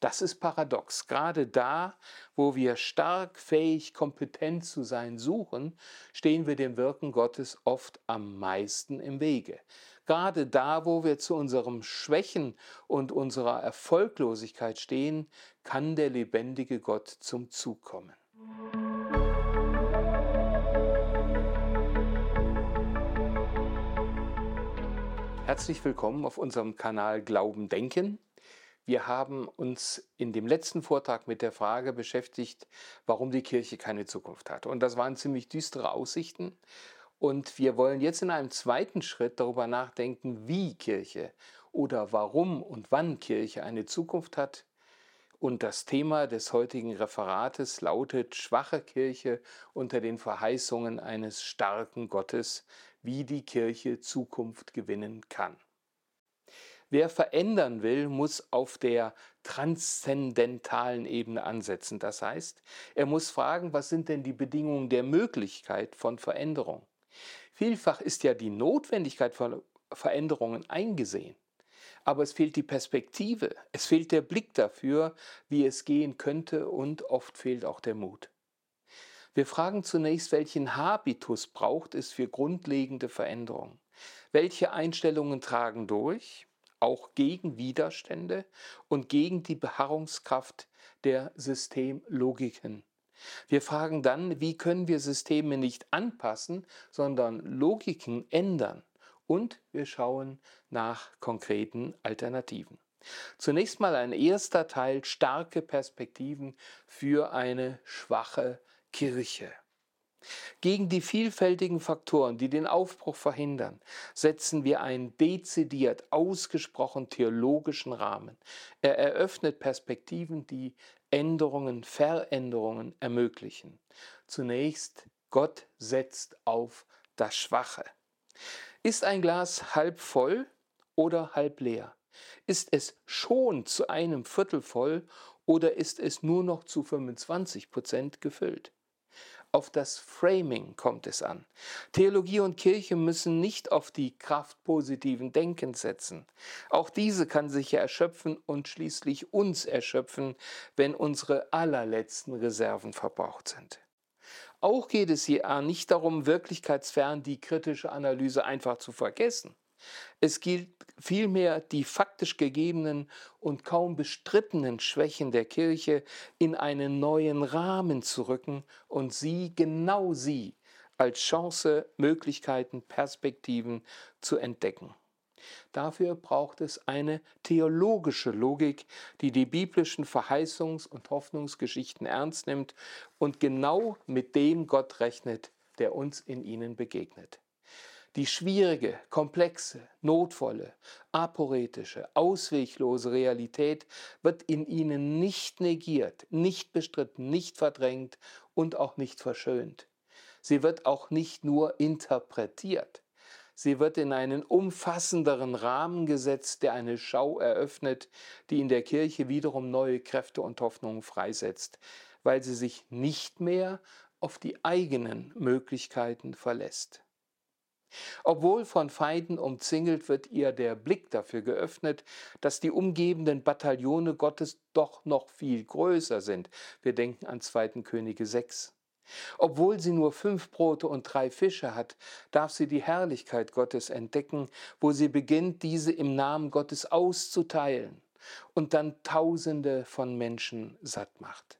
Das ist paradox. Gerade da, wo wir stark, fähig, kompetent zu sein suchen, stehen wir dem Wirken Gottes oft am meisten im Wege. Gerade da, wo wir zu unserem Schwächen und unserer Erfolglosigkeit stehen, kann der lebendige Gott zum Zug kommen. Herzlich willkommen auf unserem Kanal Glauben Denken. Wir haben uns in dem letzten Vortrag mit der Frage beschäftigt, warum die Kirche keine Zukunft hat. Und das waren ziemlich düstere Aussichten. Und wir wollen jetzt in einem zweiten Schritt darüber nachdenken, wie Kirche oder warum und wann Kirche eine Zukunft hat. Und das Thema des heutigen Referates lautet Schwache Kirche unter den Verheißungen eines starken Gottes, wie die Kirche Zukunft gewinnen kann. Wer verändern will, muss auf der transzendentalen Ebene ansetzen. Das heißt, er muss fragen, was sind denn die Bedingungen der Möglichkeit von Veränderung? Vielfach ist ja die Notwendigkeit von Veränderungen eingesehen. Aber es fehlt die Perspektive, es fehlt der Blick dafür, wie es gehen könnte und oft fehlt auch der Mut. Wir fragen zunächst, welchen Habitus braucht es für grundlegende Veränderungen? Welche Einstellungen tragen durch? Auch gegen Widerstände und gegen die Beharrungskraft der Systemlogiken. Wir fragen dann, wie können wir Systeme nicht anpassen, sondern Logiken ändern? Und wir schauen nach konkreten Alternativen. Zunächst mal ein erster Teil, starke Perspektiven für eine schwache Kirche. Gegen die vielfältigen Faktoren, die den Aufbruch verhindern, setzen wir einen dezidiert, ausgesprochen theologischen Rahmen. Er eröffnet Perspektiven, die Änderungen, Veränderungen ermöglichen. Zunächst, Gott setzt auf das Schwache. Ist ein Glas halb voll oder halb leer? Ist es schon zu einem Viertel voll oder ist es nur noch zu 25 Prozent gefüllt? Auf das Framing kommt es an. Theologie und Kirche müssen nicht auf die Kraft positiven Denkens setzen. Auch diese kann sich ja erschöpfen und schließlich uns erschöpfen, wenn unsere allerletzten Reserven verbraucht sind. Auch geht es hier nicht darum, wirklichkeitsfern die kritische Analyse einfach zu vergessen. Es gilt vielmehr, die faktisch gegebenen und kaum bestrittenen Schwächen der Kirche in einen neuen Rahmen zu rücken und sie, genau sie, als Chance, Möglichkeiten, Perspektiven zu entdecken. Dafür braucht es eine theologische Logik, die die biblischen Verheißungs- und Hoffnungsgeschichten ernst nimmt und genau mit dem Gott rechnet, der uns in ihnen begegnet. Die schwierige, komplexe, notvolle, aporetische, ausweglose Realität wird in ihnen nicht negiert, nicht bestritten, nicht verdrängt und auch nicht verschönt. Sie wird auch nicht nur interpretiert. Sie wird in einen umfassenderen Rahmen gesetzt, der eine Schau eröffnet, die in der Kirche wiederum neue Kräfte und Hoffnungen freisetzt, weil sie sich nicht mehr auf die eigenen Möglichkeiten verlässt. Obwohl von Feinden umzingelt, wird ihr der Blick dafür geöffnet, dass die umgebenden Bataillone Gottes doch noch viel größer sind. Wir denken an 2. Könige 6. Obwohl sie nur fünf Brote und drei Fische hat, darf sie die Herrlichkeit Gottes entdecken, wo sie beginnt, diese im Namen Gottes auszuteilen und dann Tausende von Menschen satt macht.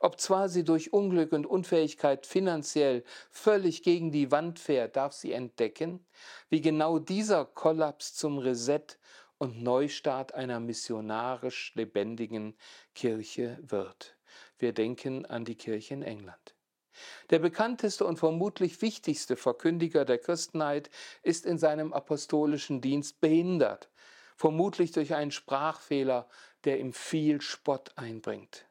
Ob zwar sie durch Unglück und Unfähigkeit finanziell völlig gegen die Wand fährt, darf sie entdecken, wie genau dieser Kollaps zum Reset und Neustart einer missionarisch lebendigen Kirche wird. Wir denken an die Kirche in England. Der bekannteste und vermutlich wichtigste Verkündiger der Christenheit ist in seinem apostolischen Dienst behindert, vermutlich durch einen Sprachfehler, der ihm viel Spott einbringt.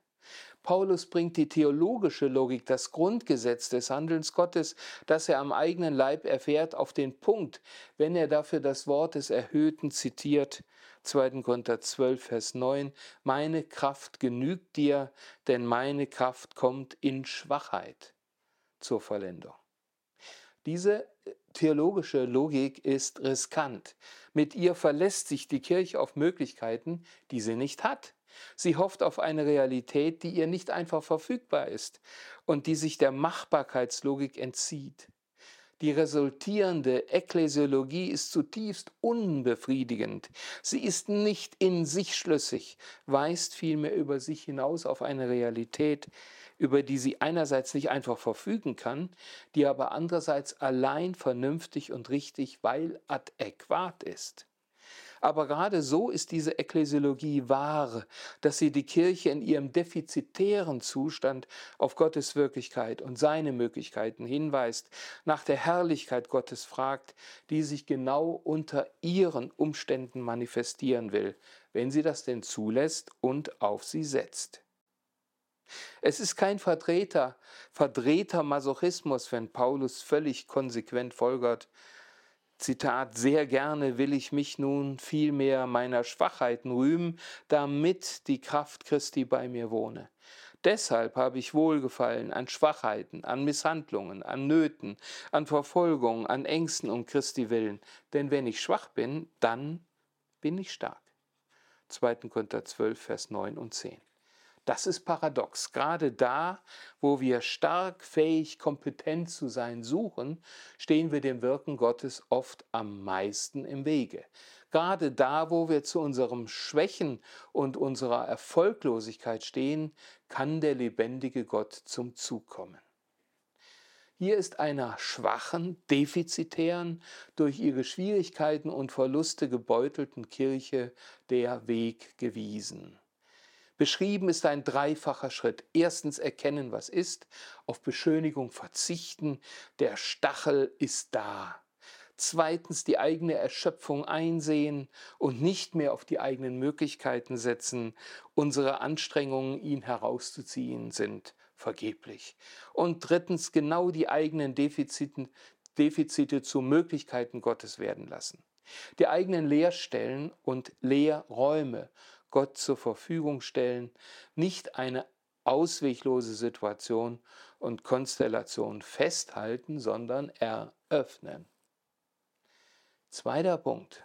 Paulus bringt die theologische Logik, das Grundgesetz des Handelns Gottes, das er am eigenen Leib erfährt, auf den Punkt, wenn er dafür das Wort des Erhöhten zitiert, 2. Korinther 12, Vers 9, meine Kraft genügt dir, denn meine Kraft kommt in Schwachheit zur Vollendung. Diese theologische Logik ist riskant. Mit ihr verlässt sich die Kirche auf Möglichkeiten, die sie nicht hat. Sie hofft auf eine Realität, die ihr nicht einfach verfügbar ist und die sich der Machbarkeitslogik entzieht. Die resultierende Ekklesiologie ist zutiefst unbefriedigend. Sie ist nicht in sich schlüssig, weist vielmehr über sich hinaus auf eine Realität, über die sie einerseits nicht einfach verfügen kann, die aber andererseits allein vernünftig und richtig, weil adäquat ist. Aber gerade so ist diese Ekklesiologie wahr, dass sie die Kirche in ihrem defizitären Zustand auf Gottes Wirklichkeit und seine Möglichkeiten hinweist, nach der Herrlichkeit Gottes fragt, die sich genau unter ihren Umständen manifestieren will, wenn sie das denn zulässt und auf sie setzt. Es ist kein Vertreter, verdrehter Masochismus, wenn Paulus völlig konsequent folgert, Zitat, sehr gerne will ich mich nun vielmehr meiner Schwachheiten rühmen, damit die Kraft Christi bei mir wohne. Deshalb habe ich Wohlgefallen an Schwachheiten, an Misshandlungen, an Nöten, an Verfolgungen, an Ängsten um Christi willen. Denn wenn ich schwach bin, dann bin ich stark. 2. Korinther 12, Vers 9 und 10. Das ist paradox. Gerade da, wo wir stark, fähig, kompetent zu sein suchen, stehen wir dem Wirken Gottes oft am meisten im Wege. Gerade da, wo wir zu unserem Schwächen und unserer Erfolglosigkeit stehen, kann der lebendige Gott zum Zug kommen. Hier ist einer schwachen, defizitären, durch ihre Schwierigkeiten und Verluste gebeutelten Kirche der Weg gewiesen. Beschrieben ist ein dreifacher Schritt. Erstens erkennen, was ist, auf Beschönigung verzichten, der Stachel ist da. Zweitens die eigene Erschöpfung einsehen und nicht mehr auf die eigenen Möglichkeiten setzen. Unsere Anstrengungen, ihn herauszuziehen, sind vergeblich. Und drittens genau die eigenen Defiziten, Defizite zu Möglichkeiten Gottes werden lassen. Die eigenen Leerstellen und Leerräume Gott zur Verfügung stellen, nicht eine ausweglose Situation und Konstellation festhalten, sondern eröffnen. Zweiter Punkt.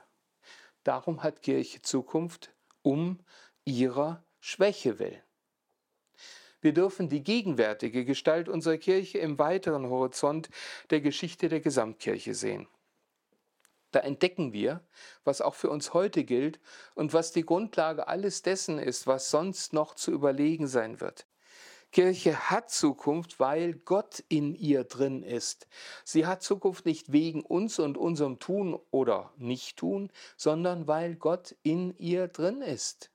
Darum hat Kirche Zukunft um ihrer Schwäche willen. Wir dürfen die gegenwärtige Gestalt unserer Kirche im weiteren Horizont der Geschichte der Gesamtkirche sehen. Da entdecken wir, was auch für uns heute gilt und was die Grundlage alles dessen ist, was sonst noch zu überlegen sein wird. Kirche hat Zukunft, weil Gott in ihr drin ist. Sie hat Zukunft nicht wegen uns und unserem Tun oder Nicht-Tun, sondern weil Gott in ihr drin ist.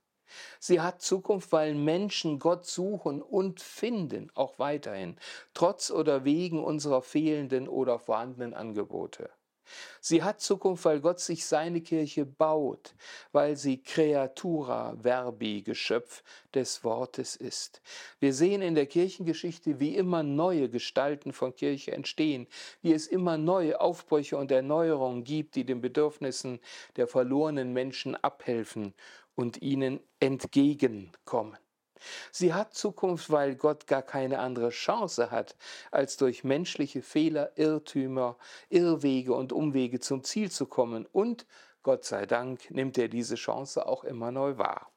Sie hat Zukunft, weil Menschen Gott suchen und finden, auch weiterhin, trotz oder wegen unserer fehlenden oder vorhandenen Angebote. Sie hat Zukunft, weil Gott sich seine Kirche baut, weil sie Creatura Verbi, Geschöpf des Wortes ist. Wir sehen in der Kirchengeschichte, wie immer neue Gestalten von Kirche entstehen, wie es immer neue Aufbrüche und Erneuerungen gibt, die den Bedürfnissen der verlorenen Menschen abhelfen und ihnen entgegenkommen. Sie hat Zukunft, weil Gott gar keine andere Chance hat, als durch menschliche Fehler, Irrtümer, Irrwege und Umwege zum Ziel zu kommen. Und Gott sei Dank nimmt er diese Chance auch immer neu wahr.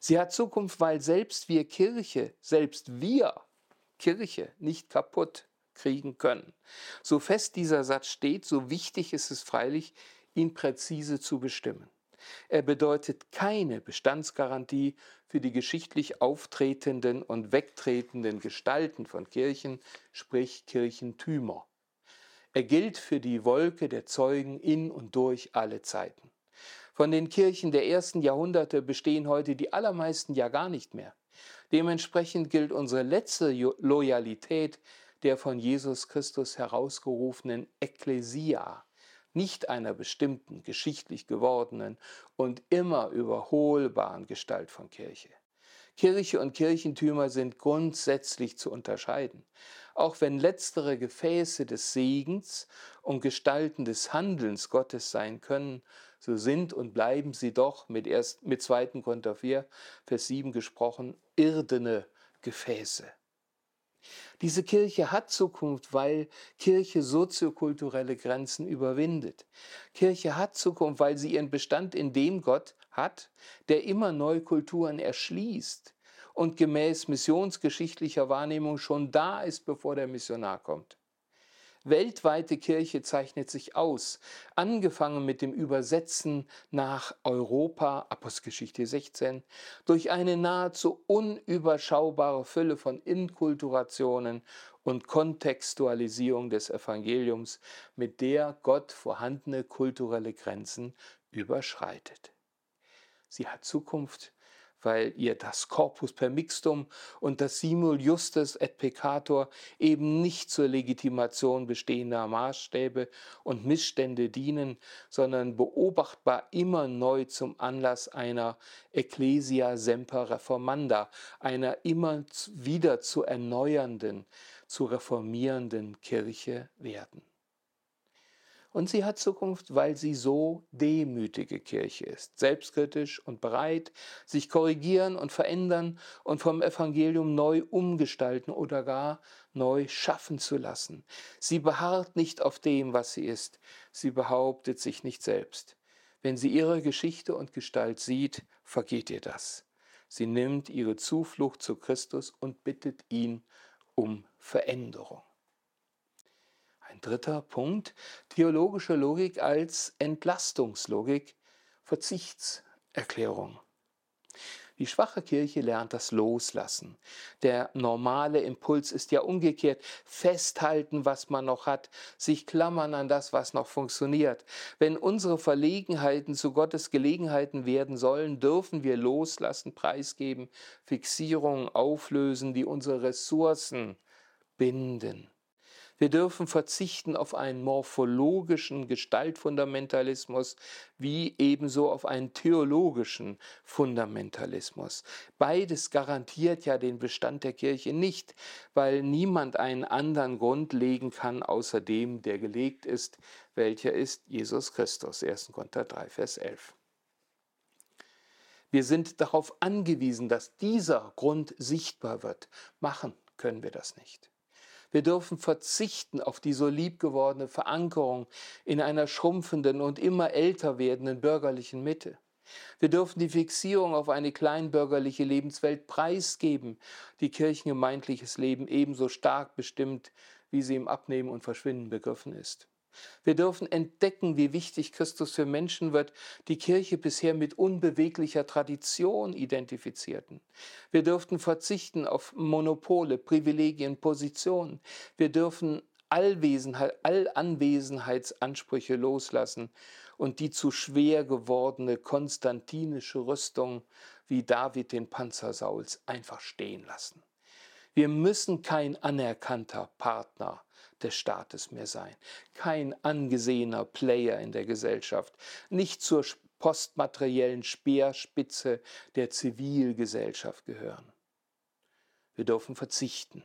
Sie hat Zukunft, weil selbst wir Kirche, selbst wir Kirche nicht kaputt kriegen können. So fest dieser Satz steht, so wichtig ist es freilich, ihn präzise zu bestimmen. Er bedeutet keine Bestandsgarantie für die geschichtlich auftretenden und wegtretenden Gestalten von Kirchen, sprich Kirchentümer. Er gilt für die Wolke der Zeugen in und durch alle Zeiten. Von den Kirchen der ersten Jahrhunderte bestehen heute die allermeisten ja gar nicht mehr. Dementsprechend gilt unsere letzte Loyalität der von Jesus Christus herausgerufenen Ekklesia, nicht einer bestimmten, geschichtlich gewordenen und immer überholbaren Gestalt von Kirche. Kirche und Kirchentümer sind grundsätzlich zu unterscheiden, auch wenn letztere Gefäße des Segens und Gestalten des Handelns Gottes sein können, so sind und bleiben sie doch mit, erst, mit 2. Korinther 4, Vers 7 gesprochen, irdene Gefäße. Diese Kirche hat Zukunft, weil Kirche soziokulturelle Grenzen überwindet. Kirche hat Zukunft, weil sie ihren Bestand in dem Gott hat, der immer neue Kulturen erschließt und gemäß missionsgeschichtlicher Wahrnehmung schon da ist, bevor der Missionar kommt. Weltweite Kirche zeichnet sich aus, angefangen mit dem Übersetzen nach Europa, Apostelgeschichte 16, durch eine nahezu unüberschaubare Fülle von Inkulturationen und Kontextualisierung des Evangeliums, mit der Gott vorhandene kulturelle Grenzen überschreitet. Sie hat Zukunft, weil ihr das Corpus per Mixtum und das Simul Justus et Peccator eben nicht zur Legitimation bestehender Maßstäbe und Missstände dienen, sondern beobachtbar immer neu zum Anlass einer Ecclesia semper reformanda, einer immer wieder zu erneuernden, zu reformierenden Kirche werden. Und sie hat Zukunft, weil sie so demütige Kirche ist, selbstkritisch und bereit, sich korrigieren und verändern und vom Evangelium neu umgestalten oder gar neu schaffen zu lassen. Sie beharrt nicht auf dem, was sie ist, sie behauptet sich nicht selbst. Wenn sie ihre Geschichte und Gestalt sieht, vergeht ihr das. Sie nimmt ihre Zuflucht zu Christus und bittet ihn um Veränderung. Ein dritter Punkt, theologische Logik als Entlastungslogik, Verzichtserklärung. Die schwache Kirche lernt das Loslassen. Der normale Impuls ist ja umgekehrt. Festhalten, was man noch hat, sich klammern an das, was noch funktioniert. Wenn unsere Verlegenheiten zu Gottes Gelegenheiten werden sollen, dürfen wir loslassen, preisgeben, Fixierungen auflösen, die unsere Ressourcen binden. Wir dürfen verzichten auf einen morphologischen Gestaltfundamentalismus wie ebenso auf einen theologischen Fundamentalismus. Beides garantiert ja den Bestand der Kirche nicht, weil niemand einen anderen Grund legen kann außer dem, der gelegt ist, welcher ist Jesus Christus. 1. Korinther 3, Vers 11. Wir sind darauf angewiesen, dass dieser Grund sichtbar wird. Machen können wir das nicht. Wir dürfen verzichten auf die so lieb gewordene Verankerung in einer schrumpfenden und immer älter werdenden bürgerlichen Mitte. Wir dürfen die Fixierung auf eine kleinbürgerliche Lebenswelt preisgeben, die kirchengemeindliches Leben ebenso stark bestimmt, wie sie im Abnehmen und Verschwinden begriffen ist. Wir dürfen entdecken, wie wichtig Christus für Menschen wird, die Kirche bisher mit unbeweglicher Tradition identifizierten. Wir dürften verzichten auf Monopole, Privilegien, Positionen. Wir dürfen Allwesenheit, Allanwesenheitsansprüche loslassen und die zu schwer gewordene konstantinische Rüstung wie David den Panzer Sauls einfach stehen lassen. Wir müssen kein anerkannter Partner des Staates mehr sein, kein angesehener Player in der Gesellschaft, nicht zur postmateriellen Speerspitze der Zivilgesellschaft gehören. Wir dürfen verzichten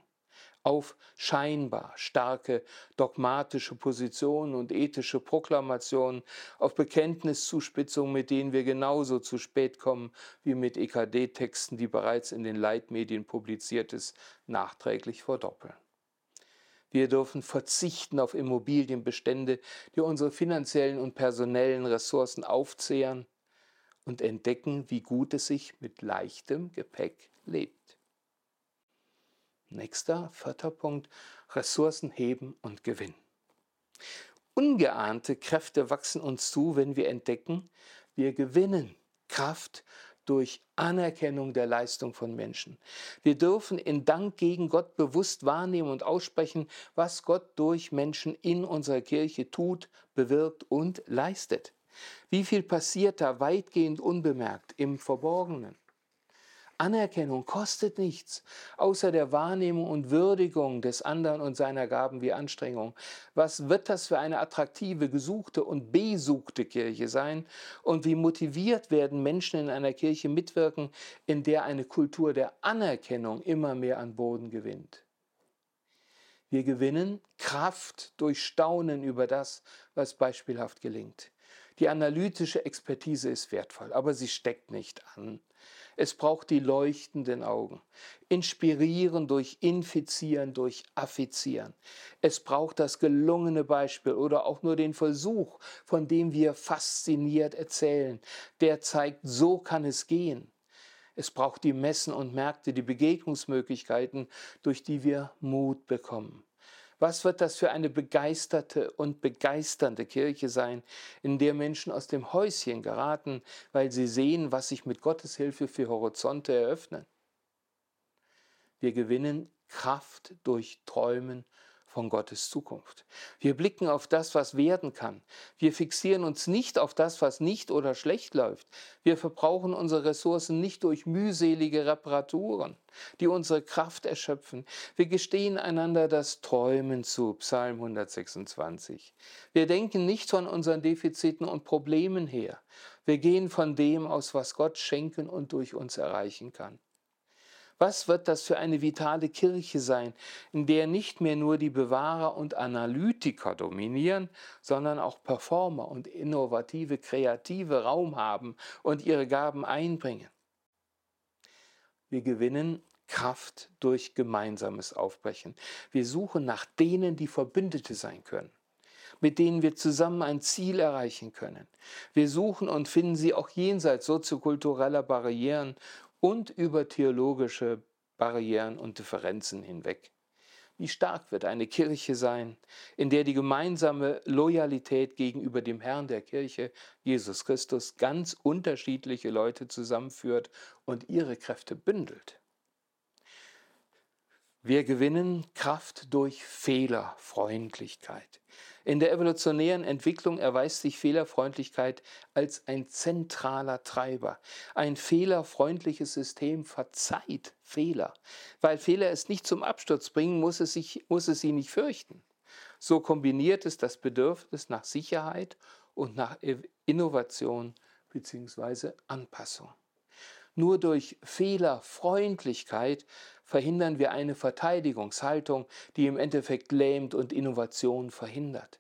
auf scheinbar starke dogmatische Positionen und ethische Proklamationen, auf Bekenntniszuspitzungen, mit denen wir genauso zu spät kommen wie mit EKD-Texten, die bereits in den Leitmedien publiziert ist, nachträglich verdoppeln. Wir dürfen verzichten auf Immobilienbestände, die unsere finanziellen und personellen Ressourcen aufzehren und entdecken, wie gut es sich mit leichtem Gepäck lebt. Nächster, vierter Punkt, Ressourcen heben und gewinnen. Ungeahnte Kräfte wachsen uns zu, wenn wir entdecken, wir gewinnen Kraft durch Anerkennung der Leistung von Menschen. Wir dürfen in Dank gegen Gott bewusst wahrnehmen und aussprechen, was Gott durch Menschen in unserer Kirche tut, bewirkt und leistet. Wie viel passiert da weitgehend unbemerkt im Verborgenen? Anerkennung kostet nichts, außer der Wahrnehmung und Würdigung des anderen und seiner Gaben wie Anstrengung. Was wird das für eine attraktive, gesuchte und besuchte Kirche sein? Und wie motiviert werden Menschen in einer Kirche mitwirken, in der eine Kultur der Anerkennung immer mehr an Boden gewinnt? Wir gewinnen Kraft durch Staunen über das, was beispielhaft gelingt. Die analytische Expertise ist wertvoll, aber sie steckt nicht an. Es braucht die leuchtenden Augen. Inspirieren durch Infizieren, durch Affizieren. Es braucht das gelungene Beispiel oder auch nur den Versuch, von dem wir fasziniert erzählen. Der zeigt, so kann es gehen. Es braucht die Messen und Märkte, die Begegnungsmöglichkeiten, durch die wir Mut bekommen. Was wird das für eine begeisterte und begeisternde Kirche sein, in der Menschen aus dem Häuschen geraten, weil sie sehen, was sich mit Gottes Hilfe für Horizonte eröffnen? Wir gewinnen Kraft durch Träumen von Gottes Zukunft. Wir blicken auf das, was werden kann. Wir fixieren uns nicht auf das, was nicht oder schlecht läuft. Wir verbrauchen unsere Ressourcen nicht durch mühselige Reparaturen, die unsere Kraft erschöpfen. Wir gestehen einander das Träumen zu, Psalm 126. Wir denken nicht von unseren Defiziten und Problemen her. Wir gehen von dem aus, was Gott schenken und durch uns erreichen kann. Was wird das für eine vitale Kirche sein, in der nicht mehr nur die Bewahrer und Analytiker dominieren, sondern auch Performer und innovative, kreative Raum haben und ihre Gaben einbringen? Wir gewinnen Kraft durch gemeinsames Aufbrechen. Wir suchen nach denen, die Verbündete sein können mit denen wir zusammen ein Ziel erreichen können. Wir suchen und finden sie auch jenseits soziokultureller Barrieren und über theologische Barrieren und Differenzen hinweg. Wie stark wird eine Kirche sein, in der die gemeinsame Loyalität gegenüber dem Herrn der Kirche, Jesus Christus, ganz unterschiedliche Leute zusammenführt und ihre Kräfte bündelt. Wir gewinnen Kraft durch Fehlerfreundlichkeit. In der evolutionären Entwicklung erweist sich Fehlerfreundlichkeit als ein zentraler Treiber. Ein fehlerfreundliches System verzeiht Fehler. Weil Fehler es nicht zum Absturz bringen, muss es, sich, muss es sie nicht fürchten. So kombiniert es das Bedürfnis nach Sicherheit und nach Innovation bzw. Anpassung. Nur durch Fehlerfreundlichkeit verhindern wir eine Verteidigungshaltung, die im Endeffekt lähmt und Innovation verhindert.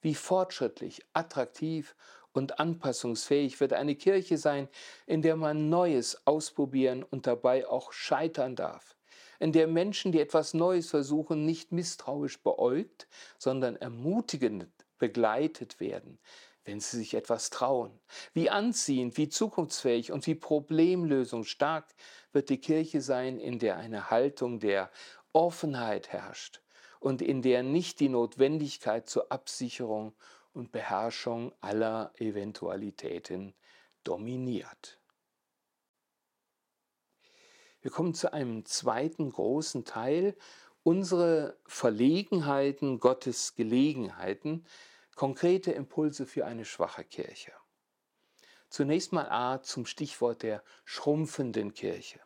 Wie fortschrittlich, attraktiv und anpassungsfähig wird eine Kirche sein, in der man Neues ausprobieren und dabei auch scheitern darf, in der Menschen, die etwas Neues versuchen, nicht misstrauisch beäugt, sondern ermutigend begleitet werden, wenn sie sich etwas trauen. Wie anziehend, wie zukunftsfähig und wie problemlösungsstark wird die Kirche sein, in der eine Haltung der Offenheit herrscht und in der nicht die Notwendigkeit zur Absicherung und Beherrschung aller Eventualitäten dominiert. Wir kommen zu einem zweiten großen Teil, unsere Verlegenheiten, Gottes Gelegenheiten, Konkrete Impulse für eine schwache Kirche. Zunächst mal A zum Stichwort der schrumpfenden Kirche.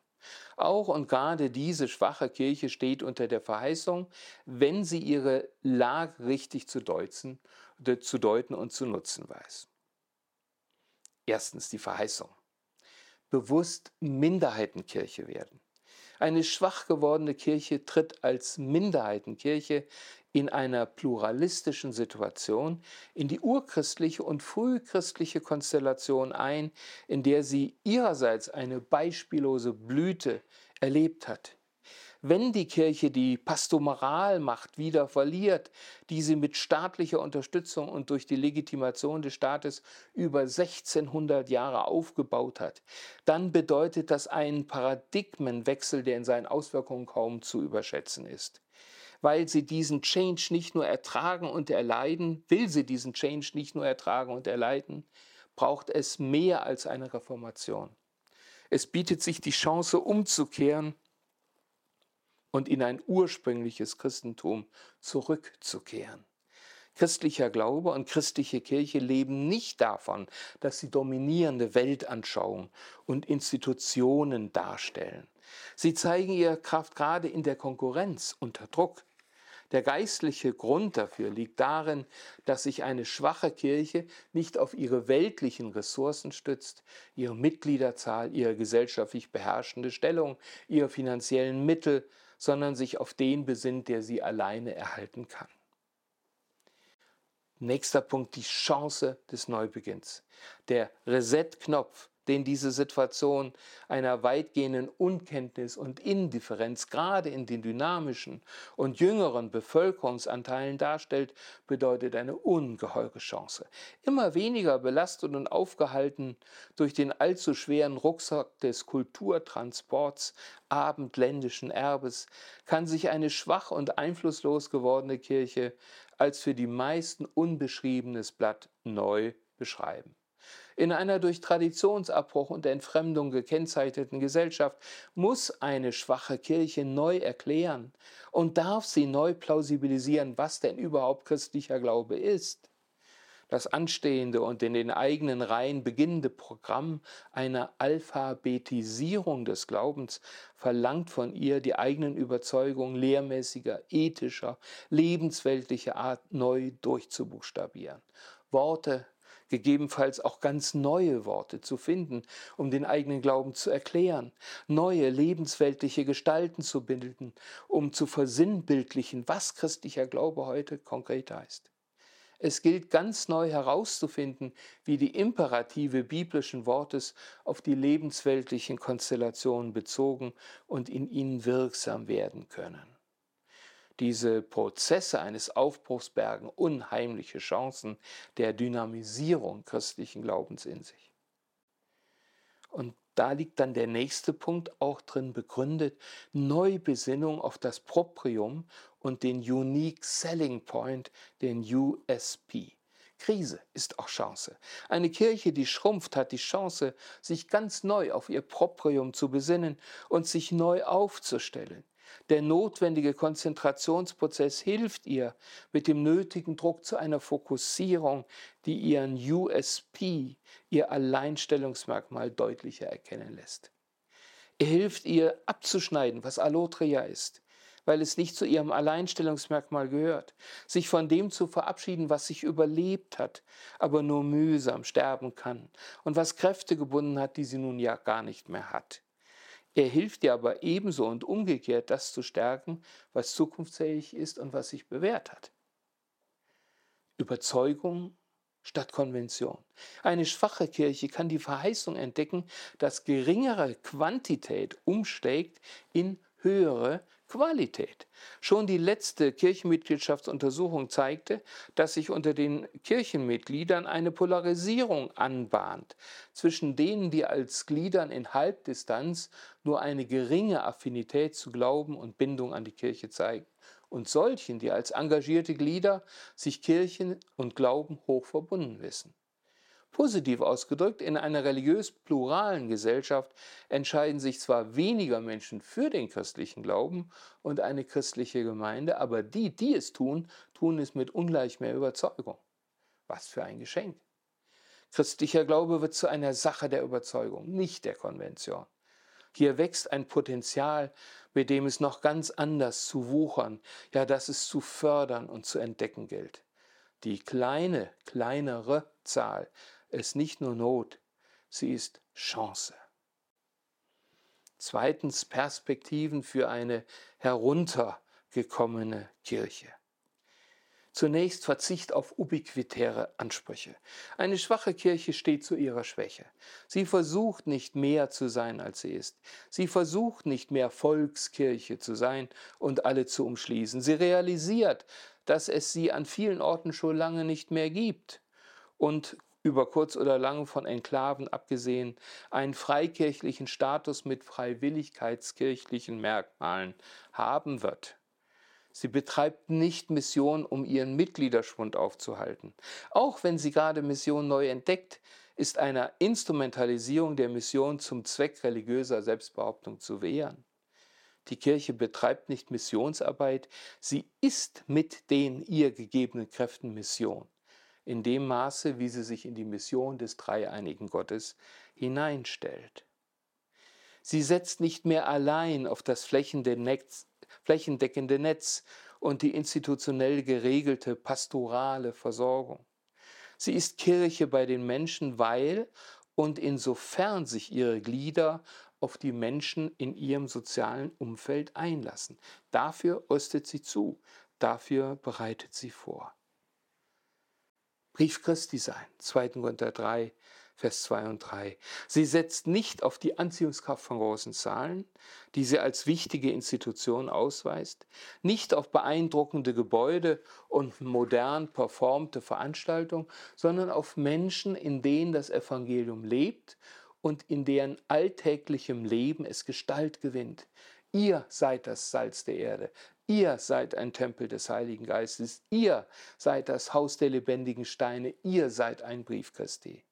Auch und gerade diese schwache Kirche steht unter der Verheißung, wenn sie ihre Lage richtig zu deuten, zu deuten und zu nutzen weiß. Erstens die Verheißung. Bewusst Minderheitenkirche werden. Eine schwach gewordene Kirche tritt als Minderheitenkirche in einer pluralistischen Situation in die urchristliche und frühchristliche Konstellation ein, in der sie ihrerseits eine beispiellose Blüte erlebt hat. Wenn die Kirche die Pastoralmacht wieder verliert, die sie mit staatlicher Unterstützung und durch die Legitimation des Staates über 1600 Jahre aufgebaut hat, dann bedeutet das einen Paradigmenwechsel, der in seinen Auswirkungen kaum zu überschätzen ist weil sie diesen Change nicht nur ertragen und erleiden, will sie diesen Change nicht nur ertragen und erleiden, braucht es mehr als eine Reformation. Es bietet sich die Chance umzukehren und in ein ursprüngliches Christentum zurückzukehren. Christlicher Glaube und christliche Kirche leben nicht davon, dass sie dominierende Weltanschauung und Institutionen darstellen. Sie zeigen ihre Kraft gerade in der Konkurrenz unter Druck, der geistliche Grund dafür liegt darin, dass sich eine schwache Kirche nicht auf ihre weltlichen Ressourcen stützt, ihre Mitgliederzahl, ihre gesellschaftlich beherrschende Stellung, ihre finanziellen Mittel, sondern sich auf den besinnt, der sie alleine erhalten kann. Nächster Punkt, die Chance des Neubeginns. Der Reset-Knopf den diese Situation einer weitgehenden Unkenntnis und Indifferenz gerade in den dynamischen und jüngeren Bevölkerungsanteilen darstellt, bedeutet eine ungeheure Chance. Immer weniger belastet und aufgehalten durch den allzu schweren Rucksack des Kulturtransports abendländischen Erbes, kann sich eine schwach und einflusslos gewordene Kirche als für die meisten unbeschriebenes Blatt neu beschreiben. In einer durch Traditionsabbruch und Entfremdung gekennzeichneten Gesellschaft muss eine schwache Kirche neu erklären und darf sie neu plausibilisieren, was denn überhaupt christlicher Glaube ist. Das anstehende und in den eigenen Reihen beginnende Programm einer Alphabetisierung des Glaubens verlangt von ihr, die eigenen Überzeugungen lehrmäßiger, ethischer, lebensweltlicher Art neu durchzubuchstabieren. Worte, gegebenenfalls auch ganz neue Worte zu finden, um den eigenen Glauben zu erklären, neue lebensweltliche Gestalten zu bilden, um zu versinnbildlichen, was christlicher Glaube heute konkret heißt. Es gilt ganz neu herauszufinden, wie die Imperative biblischen Wortes auf die lebensweltlichen Konstellationen bezogen und in ihnen wirksam werden können diese Prozesse eines Aufbruchs bergen unheimliche Chancen der Dynamisierung christlichen Glaubens in sich. Und da liegt dann der nächste Punkt auch drin begründet, Neubesinnung auf das Proprium und den Unique Selling Point, den USP. Krise ist auch Chance. Eine Kirche, die schrumpft, hat die Chance, sich ganz neu auf ihr Proprium zu besinnen und sich neu aufzustellen. Der notwendige Konzentrationsprozess hilft ihr mit dem nötigen Druck zu einer Fokussierung, die ihren USP, ihr Alleinstellungsmerkmal deutlicher erkennen lässt. Er hilft ihr abzuschneiden, was Allotria ist, weil es nicht zu ihrem Alleinstellungsmerkmal gehört, sich von dem zu verabschieden, was sich überlebt hat, aber nur mühsam sterben kann und was Kräfte gebunden hat, die sie nun ja gar nicht mehr hat. Er hilft dir aber ebenso und umgekehrt, das zu stärken, was zukunftsfähig ist und was sich bewährt hat. Überzeugung statt Konvention. Eine schwache Kirche kann die Verheißung entdecken, dass geringere Quantität umschlägt in höhere Qualität. Schon die letzte Kirchenmitgliedschaftsuntersuchung zeigte, dass sich unter den Kirchenmitgliedern eine Polarisierung anbahnt zwischen denen, die als Gliedern in Halbdistanz nur eine geringe Affinität zu Glauben und Bindung an die Kirche zeigen und solchen, die als engagierte Glieder sich Kirchen und Glauben hoch verbunden wissen. Positiv ausgedrückt, in einer religiös pluralen Gesellschaft entscheiden sich zwar weniger Menschen für den christlichen Glauben und eine christliche Gemeinde, aber die, die es tun, tun es mit ungleich mehr Überzeugung. Was für ein Geschenk. Christlicher Glaube wird zu einer Sache der Überzeugung, nicht der Konvention. Hier wächst ein Potenzial, mit dem es noch ganz anders zu wuchern, ja, das es zu fördern und zu entdecken gilt. Die kleine, kleinere Zahl ist nicht nur Not, sie ist Chance. Zweitens Perspektiven für eine heruntergekommene Kirche. Zunächst Verzicht auf ubiquitäre Ansprüche. Eine schwache Kirche steht zu ihrer Schwäche. Sie versucht nicht mehr zu sein, als sie ist. Sie versucht nicht mehr Volkskirche zu sein und alle zu umschließen. Sie realisiert, dass es sie an vielen Orten schon lange nicht mehr gibt und über kurz oder lang von Enklaven abgesehen, einen freikirchlichen Status mit freiwilligkeitskirchlichen Merkmalen haben wird. Sie betreibt nicht Mission, um ihren Mitgliederschwund aufzuhalten. Auch wenn sie gerade Mission neu entdeckt, ist einer Instrumentalisierung der Mission zum Zweck religiöser Selbstbehauptung zu wehren. Die Kirche betreibt nicht Missionsarbeit, sie ist mit den ihr gegebenen Kräften Mission in dem Maße, wie sie sich in die Mission des dreieinigen Gottes hineinstellt. Sie setzt nicht mehr allein auf das flächendeckende Netz und die institutionell geregelte pastorale Versorgung. Sie ist Kirche bei den Menschen, weil und insofern sich ihre Glieder auf die Menschen in ihrem sozialen Umfeld einlassen. Dafür rüstet sie zu, dafür bereitet sie vor. Brief Christi sein, 2. Korinther 3, Vers 2 und 3. Sie setzt nicht auf die Anziehungskraft von großen Zahlen, die sie als wichtige Institution ausweist, nicht auf beeindruckende Gebäude und modern performte Veranstaltungen, sondern auf Menschen, in denen das Evangelium lebt und in deren alltäglichem Leben es Gestalt gewinnt. Ihr seid das Salz der Erde. Ihr seid ein Tempel des Heiligen Geistes. Ihr seid das Haus der lebendigen Steine. Ihr seid ein Brief Christi.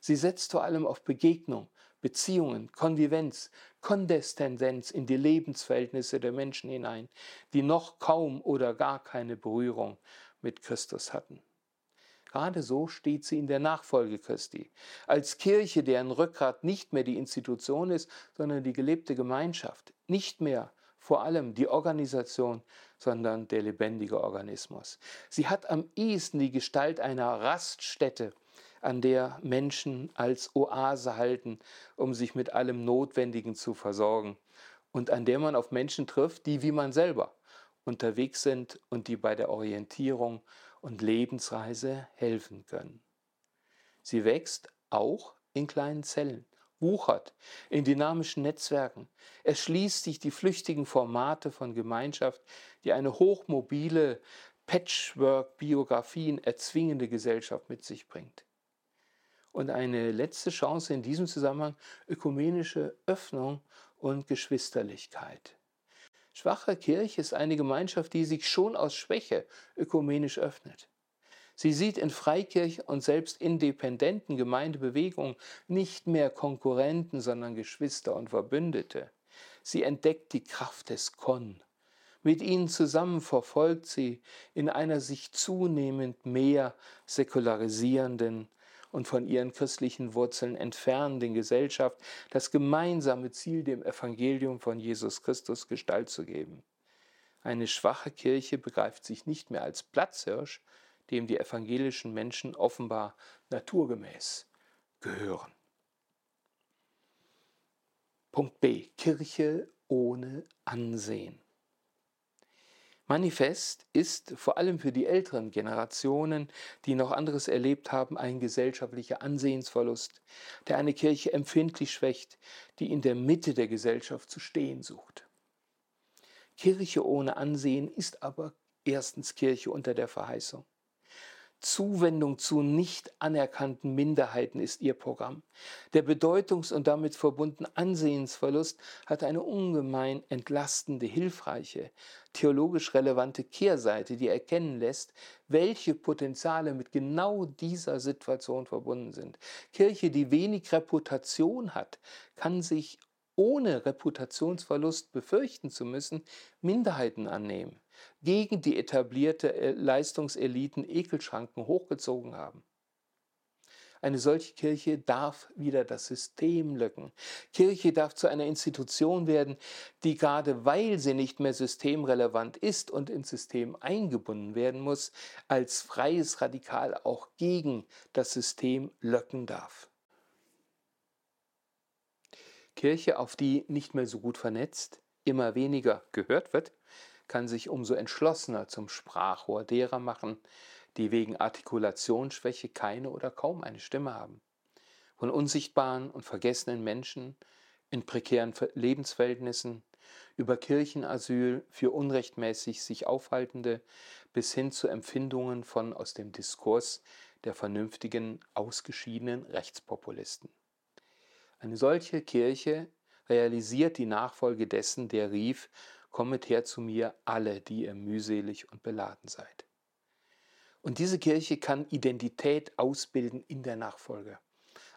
Sie setzt vor allem auf Begegnung, Beziehungen, Konvivenz, Kondeszendenz in die Lebensverhältnisse der Menschen hinein, die noch kaum oder gar keine Berührung mit Christus hatten. Gerade so steht sie in der Nachfolge Christi. Als Kirche, deren Rückgrat nicht mehr die Institution ist, sondern die gelebte Gemeinschaft. Nicht mehr vor allem die Organisation, sondern der lebendige Organismus. Sie hat am ehesten die Gestalt einer Raststätte, an der Menschen als Oase halten, um sich mit allem Notwendigen zu versorgen und an der man auf Menschen trifft, die wie man selber unterwegs sind und die bei der Orientierung und Lebensreise helfen können. Sie wächst auch in kleinen Zellen, wuchert in dynamischen Netzwerken, erschließt sich die flüchtigen Formate von Gemeinschaft, die eine hochmobile Patchwork-Biografien erzwingende Gesellschaft mit sich bringt. Und eine letzte Chance in diesem Zusammenhang ökumenische Öffnung und Geschwisterlichkeit. Schwache Kirche ist eine Gemeinschaft, die sich schon aus Schwäche ökumenisch öffnet. Sie sieht in Freikirche und selbst independenten Gemeindebewegungen nicht mehr Konkurrenten, sondern Geschwister und Verbündete. Sie entdeckt die Kraft des Kon. Mit ihnen zusammen verfolgt sie in einer sich zunehmend mehr säkularisierenden und von ihren christlichen Wurzeln entfernenden Gesellschaft das gemeinsame Ziel, dem Evangelium von Jesus Christus Gestalt zu geben. Eine schwache Kirche begreift sich nicht mehr als Platzhirsch, dem die evangelischen Menschen offenbar naturgemäß gehören. Punkt B. Kirche ohne Ansehen. Manifest ist vor allem für die älteren Generationen, die noch anderes erlebt haben, ein gesellschaftlicher Ansehensverlust, der eine Kirche empfindlich schwächt, die in der Mitte der Gesellschaft zu stehen sucht. Kirche ohne Ansehen ist aber erstens Kirche unter der Verheißung. Zuwendung zu nicht anerkannten Minderheiten ist ihr Programm. Der Bedeutungs- und damit verbundene Ansehensverlust hat eine ungemein entlastende, hilfreiche, theologisch relevante Kehrseite, die erkennen lässt, welche Potenziale mit genau dieser Situation verbunden sind. Kirche, die wenig Reputation hat, kann sich ohne Reputationsverlust befürchten zu müssen, Minderheiten annehmen gegen die etablierte äh, Leistungseliten Ekelschranken hochgezogen haben. Eine solche Kirche darf wieder das System löcken. Kirche darf zu einer Institution werden, die gerade weil sie nicht mehr systemrelevant ist und ins System eingebunden werden muss, als freies Radikal auch gegen das System löcken darf. Kirche, auf die nicht mehr so gut vernetzt, immer weniger gehört wird, kann sich umso entschlossener zum Sprachrohr derer machen, die wegen Artikulationsschwäche keine oder kaum eine Stimme haben. Von unsichtbaren und vergessenen Menschen in prekären Lebensverhältnissen, über Kirchenasyl für unrechtmäßig sich Aufhaltende bis hin zu Empfindungen von aus dem Diskurs der vernünftigen, ausgeschiedenen Rechtspopulisten. Eine solche Kirche realisiert die Nachfolge dessen, der rief, Kommet her zu mir, alle, die ihr mühselig und beladen seid. Und diese Kirche kann Identität ausbilden in der Nachfolge.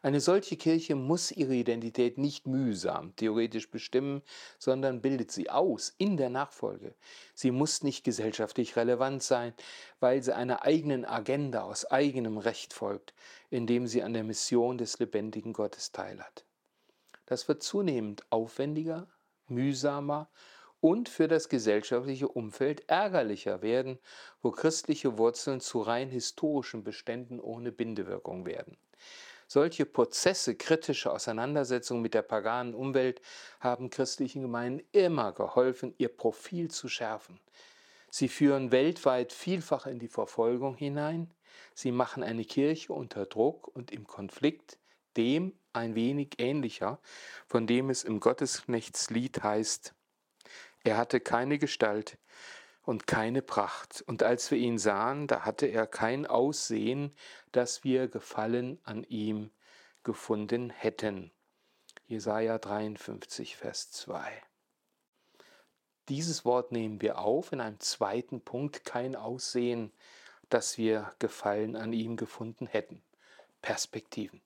Eine solche Kirche muss ihre Identität nicht mühsam theoretisch bestimmen, sondern bildet sie aus in der Nachfolge. Sie muss nicht gesellschaftlich relevant sein, weil sie einer eigenen Agenda aus eigenem Recht folgt, indem sie an der Mission des lebendigen Gottes teilhat. Das wird zunehmend aufwendiger, mühsamer und für das gesellschaftliche Umfeld ärgerlicher werden, wo christliche Wurzeln zu rein historischen Beständen ohne Bindewirkung werden. Solche Prozesse kritischer Auseinandersetzung mit der paganen Umwelt haben christlichen Gemeinden immer geholfen, ihr Profil zu schärfen. Sie führen weltweit vielfach in die Verfolgung hinein. Sie machen eine Kirche unter Druck und im Konflikt, dem ein wenig ähnlicher, von dem es im Gottesknechtslied heißt, er hatte keine Gestalt und keine Pracht, und als wir ihn sahen, da hatte er kein Aussehen, dass wir Gefallen an ihm gefunden hätten. Jesaja 53, Vers 2. Dieses Wort nehmen wir auf in einem zweiten Punkt, kein Aussehen, dass wir Gefallen an ihm gefunden hätten. Perspektiven.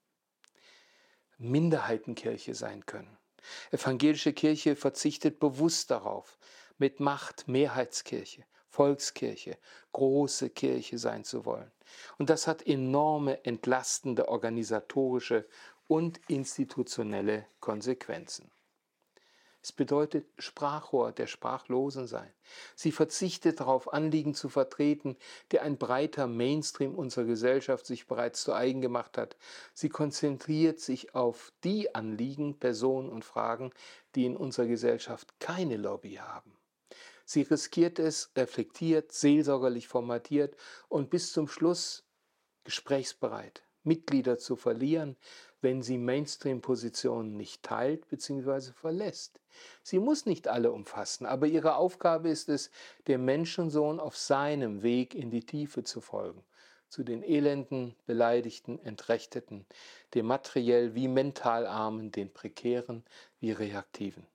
Minderheitenkirche sein können. Evangelische Kirche verzichtet bewusst darauf, mit Macht Mehrheitskirche, Volkskirche, große Kirche sein zu wollen. Und das hat enorme entlastende organisatorische und institutionelle Konsequenzen. Es bedeutet Sprachrohr der Sprachlosen sein. Sie verzichtet darauf, Anliegen zu vertreten, die ein breiter Mainstream unserer Gesellschaft sich bereits zu eigen gemacht hat. Sie konzentriert sich auf die Anliegen, Personen und Fragen, die in unserer Gesellschaft keine Lobby haben. Sie riskiert es, reflektiert, seelsorgerlich formatiert und bis zum Schluss gesprächsbereit, Mitglieder zu verlieren, wenn sie Mainstream-Positionen nicht teilt bzw. verlässt. Sie muss nicht alle umfassen, aber ihre Aufgabe ist es, dem Menschensohn auf seinem Weg in die Tiefe zu folgen, zu den Elenden, Beleidigten, Entrechteten, dem materiell wie mental Armen, den Prekären wie Reaktiven.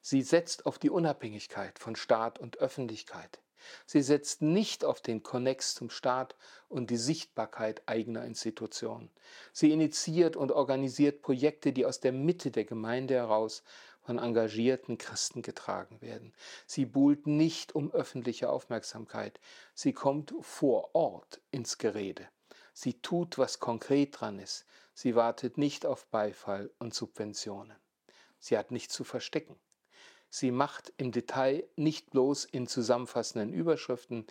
Sie setzt auf die Unabhängigkeit von Staat und Öffentlichkeit. Sie setzt nicht auf den Konnex zum Staat und die Sichtbarkeit eigener Institutionen. Sie initiiert und organisiert Projekte, die aus der Mitte der Gemeinde heraus von engagierten Christen getragen werden. Sie buhlt nicht um öffentliche Aufmerksamkeit. Sie kommt vor Ort ins Gerede. Sie tut, was konkret dran ist. Sie wartet nicht auf Beifall und Subventionen. Sie hat nichts zu verstecken. Sie macht im Detail nicht bloß in zusammenfassenden Überschriften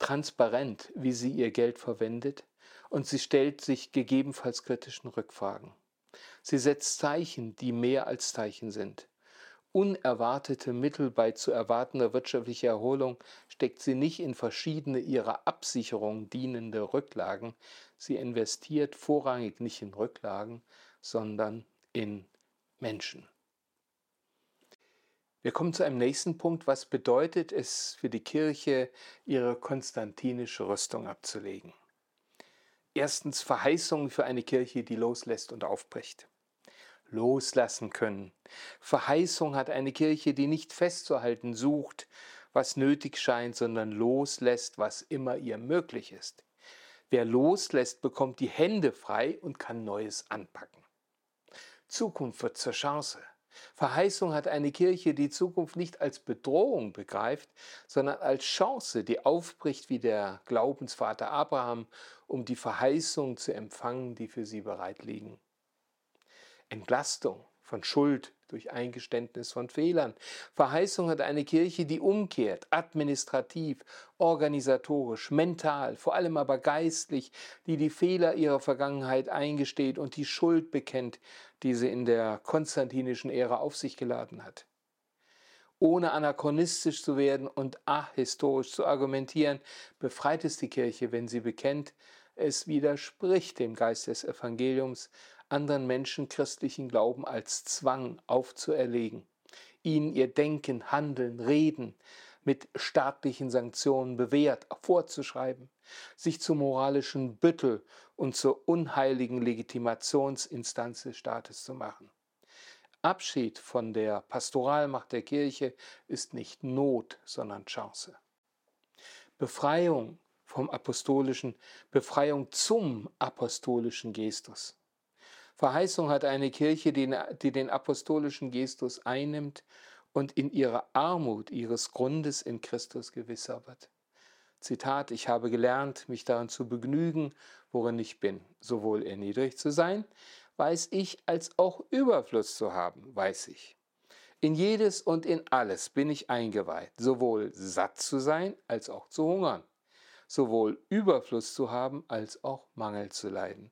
transparent, wie sie ihr Geld verwendet, und sie stellt sich gegebenenfalls kritischen Rückfragen. Sie setzt Zeichen, die mehr als Zeichen sind. Unerwartete Mittel bei zu erwartender wirtschaftlicher Erholung steckt sie nicht in verschiedene ihrer Absicherung dienende Rücklagen. Sie investiert vorrangig nicht in Rücklagen, sondern in Menschen. Wir kommen zu einem nächsten Punkt. Was bedeutet es für die Kirche, ihre konstantinische Rüstung abzulegen? Erstens Verheißungen für eine Kirche, die loslässt und aufbricht. Loslassen können. Verheißung hat eine Kirche, die nicht festzuhalten sucht, was nötig scheint, sondern loslässt, was immer ihr möglich ist. Wer loslässt, bekommt die Hände frei und kann Neues anpacken. Zukunft wird zur Chance. Verheißung hat eine Kirche, die Zukunft nicht als Bedrohung begreift, sondern als Chance, die aufbricht wie der Glaubensvater Abraham, um die Verheißung zu empfangen, die für sie bereit liegen. Entlastung von Schuld durch Eingeständnis von Fehlern. Verheißung hat eine Kirche, die umkehrt, administrativ, organisatorisch, mental, vor allem aber geistlich, die die Fehler ihrer Vergangenheit eingesteht und die Schuld bekennt, die sie in der konstantinischen Ära auf sich geladen hat. Ohne anachronistisch zu werden und ahistorisch zu argumentieren, befreit es die Kirche, wenn sie bekennt, es widerspricht dem Geist des Evangeliums, anderen Menschen christlichen Glauben als Zwang aufzuerlegen, ihnen ihr Denken, Handeln, Reden mit staatlichen Sanktionen bewährt vorzuschreiben, sich zum moralischen Büttel und zur unheiligen Legitimationsinstanz des Staates zu machen. Abschied von der Pastoralmacht der Kirche ist nicht Not, sondern Chance. Befreiung vom apostolischen, Befreiung zum apostolischen Gestus. Verheißung hat eine Kirche, die, den apostolischen Gestus einnimmt und in ihrer Armut ihres Grundes in Christus gewisser wird. Zitat, ich habe gelernt, mich daran zu begnügen, worin ich bin, sowohl erniedrigt zu sein, weiß ich, als auch Überfluss zu haben, weiß ich. In jedes und in alles bin ich eingeweiht, sowohl satt zu sein als auch zu hungern, sowohl Überfluss zu haben als auch Mangel zu leiden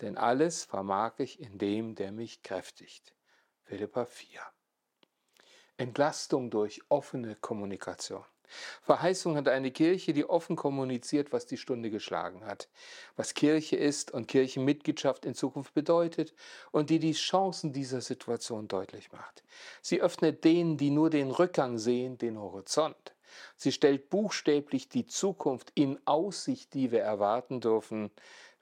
denn alles vermag ich in dem, der mich kräftigt. Philippa 4. Entlastung durch offene Kommunikation. Verheißung hat eine Kirche, die offen kommuniziert, was die Stunde geschlagen hat, was Kirche ist und Kirchenmitgliedschaft in Zukunft bedeutet und die die Chancen dieser Situation deutlich macht. Sie öffnet denen, die nur den Rückgang sehen, den Horizont. Sie stellt buchstäblich die Zukunft in Aussicht, die wir erwarten dürfen,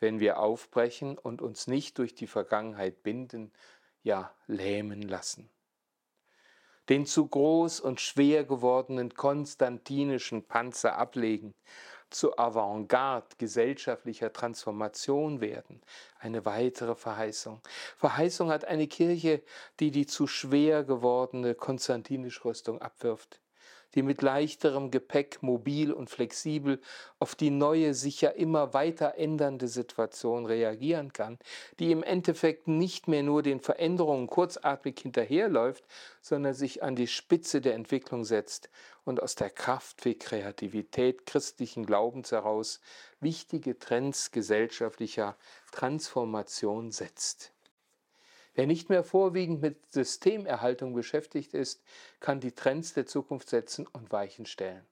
wenn wir aufbrechen und uns nicht durch die Vergangenheit binden, ja lähmen lassen den zu groß und schwer gewordenen konstantinischen Panzer ablegen, zur Avantgarde gesellschaftlicher Transformation werden. Eine weitere Verheißung. Verheißung hat eine Kirche, die die zu schwer gewordene konstantinische Rüstung abwirft die mit leichterem Gepäck mobil und flexibel auf die neue, sich ja immer weiter ändernde Situation reagieren kann, die im Endeffekt nicht mehr nur den Veränderungen kurzatmig hinterherläuft, sondern sich an die Spitze der Entwicklung setzt und aus der Kraft wie Kreativität christlichen Glaubens heraus wichtige Trends gesellschaftlicher Transformation setzt. Wer nicht mehr vorwiegend mit Systemerhaltung beschäftigt ist, kann die Trends der Zukunft setzen und Weichen stellen.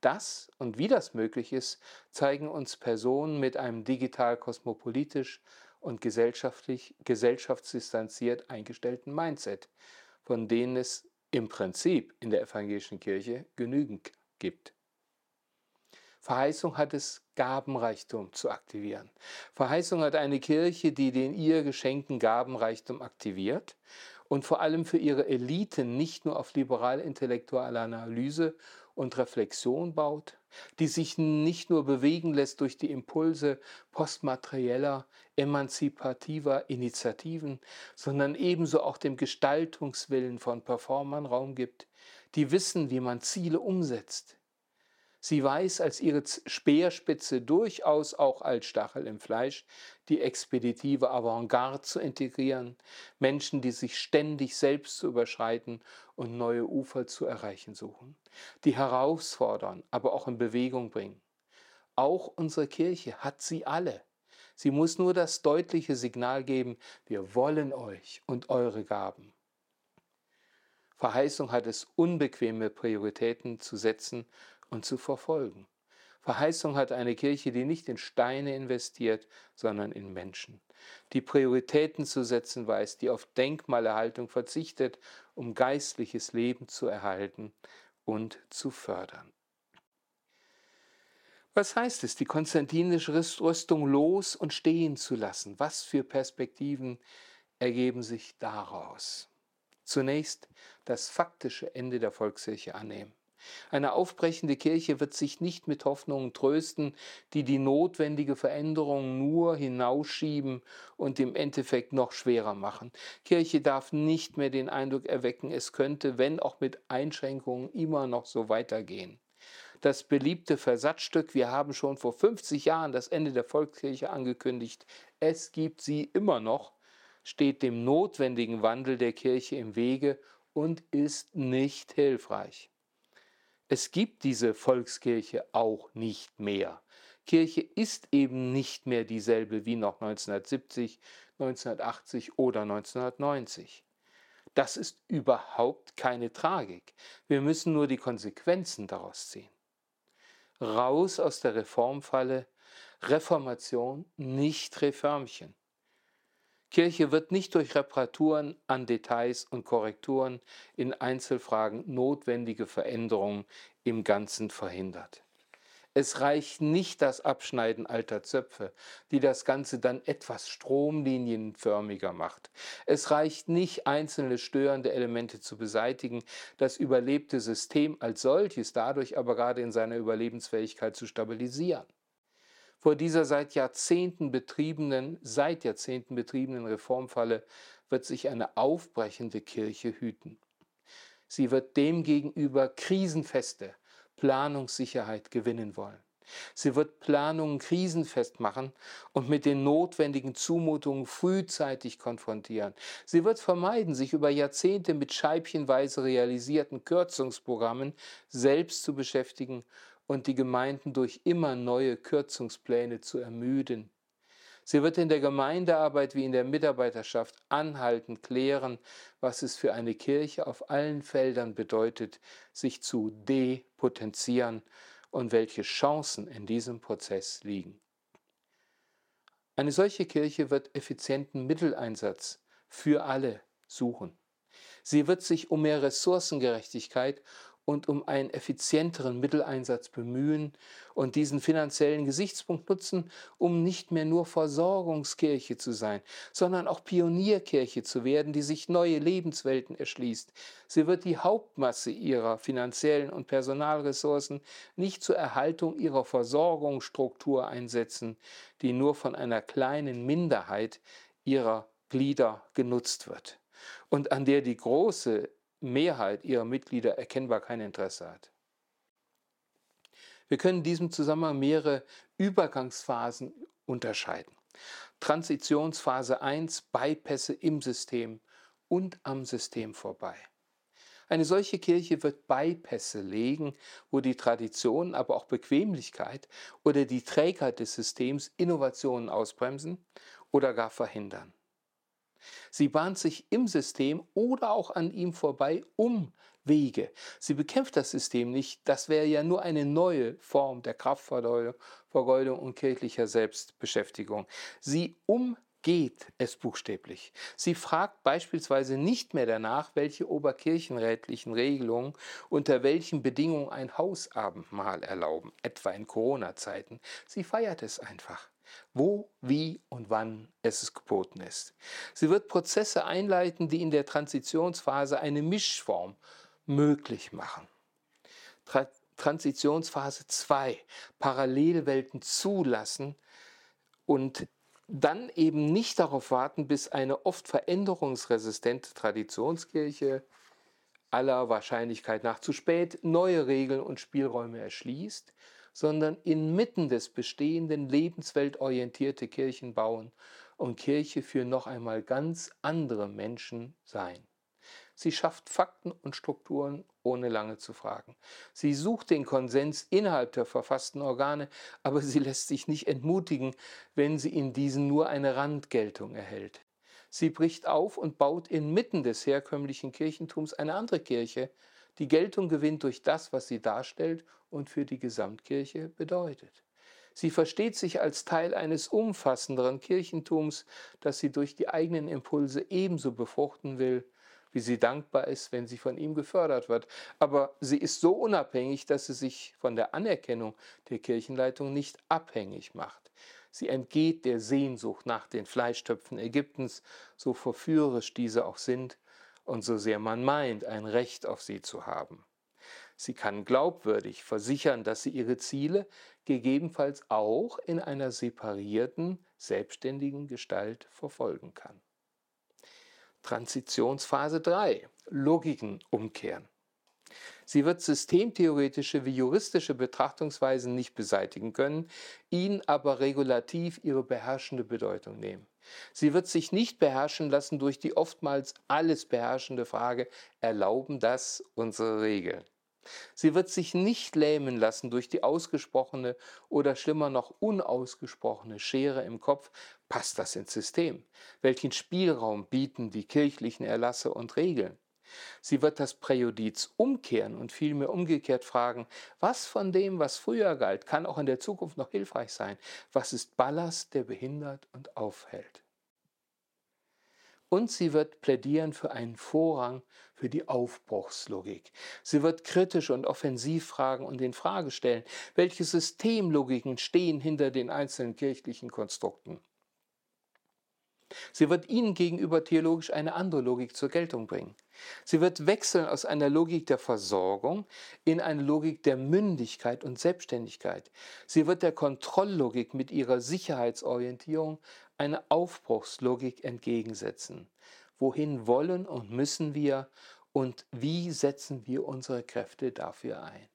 Das und wie das möglich ist, zeigen uns Personen mit einem digital kosmopolitisch und gesellschaftlich, gesellschaftsdistanziert eingestellten Mindset, von denen es im Prinzip in der evangelischen Kirche genügend gibt. Verheißung hat es, Gabenreichtum zu aktivieren. Verheißung hat eine Kirche, die den ihr geschenkten Gabenreichtum aktiviert und vor allem für ihre Eliten nicht nur auf liberal-intellektuelle Analyse und Reflexion baut, die sich nicht nur bewegen lässt durch die Impulse postmaterieller, emanzipativer Initiativen, sondern ebenso auch dem Gestaltungswillen von Performern Raum gibt, die wissen, wie man Ziele umsetzt, Sie weiß als ihre Speerspitze durchaus auch als Stachel im Fleisch die expeditive Avantgarde zu integrieren, Menschen, die sich ständig selbst zu überschreiten und neue Ufer zu erreichen suchen, die herausfordern, aber auch in Bewegung bringen. Auch unsere Kirche hat sie alle. Sie muss nur das deutliche Signal geben, wir wollen euch und eure Gaben. Verheißung hat es, unbequeme Prioritäten zu setzen und zu verfolgen. Verheißung hat eine Kirche, die nicht in Steine investiert, sondern in Menschen, die Prioritäten zu setzen weiß, die auf Denkmalerhaltung verzichtet, um geistliches Leben zu erhalten und zu fördern. Was heißt es, die konstantinische Rüstung los und stehen zu lassen? Was für Perspektiven ergeben sich daraus? Zunächst das faktische Ende der Volkskirche annehmen. Eine aufbrechende Kirche wird sich nicht mit Hoffnungen trösten, die die notwendige Veränderung nur hinausschieben und im Endeffekt noch schwerer machen. Kirche darf nicht mehr den Eindruck erwecken, es könnte, wenn auch mit Einschränkungen, immer noch so weitergehen. Das beliebte Versatzstück, wir haben schon vor 50 Jahren das Ende der Volkskirche angekündigt, es gibt sie immer noch, steht dem notwendigen Wandel der Kirche im Wege und ist nicht hilfreich. Es gibt diese Volkskirche auch nicht mehr. Kirche ist eben nicht mehr dieselbe wie noch 1970, 1980 oder 1990. Das ist überhaupt keine Tragik. Wir müssen nur die Konsequenzen daraus ziehen. Raus aus der Reformfalle, Reformation, nicht Reformchen. Kirche wird nicht durch Reparaturen an Details und Korrekturen in Einzelfragen notwendige Veränderungen im Ganzen verhindert. Es reicht nicht das Abschneiden alter Zöpfe, die das Ganze dann etwas stromlinienförmiger macht. Es reicht nicht, einzelne störende Elemente zu beseitigen, das überlebte System als solches dadurch aber gerade in seiner Überlebensfähigkeit zu stabilisieren vor dieser seit Jahrzehnten betriebenen, seit Jahrzehnten betriebenen Reformfalle wird sich eine aufbrechende Kirche hüten. Sie wird demgegenüber krisenfeste Planungssicherheit gewinnen wollen. Sie wird Planungen krisenfest machen und mit den notwendigen Zumutungen frühzeitig konfrontieren. Sie wird vermeiden, sich über Jahrzehnte mit scheibchenweise realisierten Kürzungsprogrammen selbst zu beschäftigen und die Gemeinden durch immer neue Kürzungspläne zu ermüden. Sie wird in der Gemeindearbeit wie in der Mitarbeiterschaft anhaltend klären, was es für eine Kirche auf allen Feldern bedeutet, sich zu depotenzieren und welche Chancen in diesem Prozess liegen. Eine solche Kirche wird effizienten Mitteleinsatz für alle suchen. Sie wird sich um mehr Ressourcengerechtigkeit und um einen effizienteren Mitteleinsatz bemühen und diesen finanziellen Gesichtspunkt nutzen, um nicht mehr nur Versorgungskirche zu sein, sondern auch Pionierkirche zu werden, die sich neue Lebenswelten erschließt. Sie wird die Hauptmasse ihrer finanziellen und Personalressourcen nicht zur Erhaltung ihrer Versorgungsstruktur einsetzen, die nur von einer kleinen Minderheit ihrer Glieder genutzt wird und an der die große Mehrheit ihrer Mitglieder erkennbar kein Interesse hat. Wir können in diesem Zusammenhang mehrere Übergangsphasen unterscheiden. Transitionsphase 1, Bypässe im System und am System vorbei. Eine solche Kirche wird Bypässe legen, wo die Tradition, aber auch Bequemlichkeit oder die Trägheit des Systems Innovationen ausbremsen oder gar verhindern. Sie bahnt sich im System oder auch an ihm vorbei um Wege. Sie bekämpft das System nicht. Das wäre ja nur eine neue Form der Kraftvergeudung und kirchlicher Selbstbeschäftigung. Sie umgeht es buchstäblich. Sie fragt beispielsweise nicht mehr danach, welche oberkirchenrätlichen Regelungen unter welchen Bedingungen ein Hausabendmahl erlauben, etwa in Corona-Zeiten. Sie feiert es einfach wo, wie und wann es geboten ist. Sie wird Prozesse einleiten, die in der Transitionsphase eine Mischform möglich machen. Tra Transitionsphase 2, Parallelwelten zulassen und dann eben nicht darauf warten, bis eine oft veränderungsresistente Traditionskirche aller Wahrscheinlichkeit nach zu spät neue Regeln und Spielräume erschließt, sondern inmitten des bestehenden lebensweltorientierte Kirchen bauen und Kirche für noch einmal ganz andere Menschen sein. Sie schafft Fakten und Strukturen, ohne lange zu fragen. Sie sucht den Konsens innerhalb der verfassten Organe, aber sie lässt sich nicht entmutigen, wenn sie in diesen nur eine Randgeltung erhält. Sie bricht auf und baut inmitten des herkömmlichen Kirchentums eine andere Kirche, die Geltung gewinnt durch das, was sie darstellt und für die Gesamtkirche bedeutet. Sie versteht sich als Teil eines umfassenderen Kirchentums, das sie durch die eigenen Impulse ebenso befruchten will, wie sie dankbar ist, wenn sie von ihm gefördert wird. Aber sie ist so unabhängig, dass sie sich von der Anerkennung der Kirchenleitung nicht abhängig macht. Sie entgeht der Sehnsucht nach den Fleischtöpfen Ägyptens, so verführerisch diese auch sind, und so sehr man meint, ein Recht auf sie zu haben. Sie kann glaubwürdig versichern, dass sie ihre Ziele gegebenenfalls auch in einer separierten, selbstständigen Gestalt verfolgen kann. Transitionsphase 3. Logiken umkehren. Sie wird systemtheoretische wie juristische Betrachtungsweisen nicht beseitigen können, ihnen aber regulativ ihre beherrschende Bedeutung nehmen. Sie wird sich nicht beherrschen lassen durch die oftmals alles beherrschende Frage, erlauben das unsere Regeln? Sie wird sich nicht lähmen lassen durch die ausgesprochene oder schlimmer noch unausgesprochene Schere im Kopf, passt das ins System? Welchen Spielraum bieten die kirchlichen Erlasse und Regeln? Sie wird das Präjudiz umkehren und vielmehr umgekehrt fragen, was von dem, was früher galt, kann auch in der Zukunft noch hilfreich sein? Was ist Ballast, der behindert und aufhält? Und sie wird plädieren für einen Vorrang für die Aufbruchslogik. Sie wird kritisch und offensiv fragen und in Frage stellen, welche Systemlogiken stehen hinter den einzelnen kirchlichen Konstrukten. Sie wird ihnen gegenüber theologisch eine andere Logik zur Geltung bringen. Sie wird wechseln aus einer Logik der Versorgung in eine Logik der Mündigkeit und Selbstständigkeit. Sie wird der Kontrolllogik mit ihrer Sicherheitsorientierung eine Aufbruchslogik entgegensetzen. Wohin wollen und müssen wir und wie setzen wir unsere Kräfte dafür ein?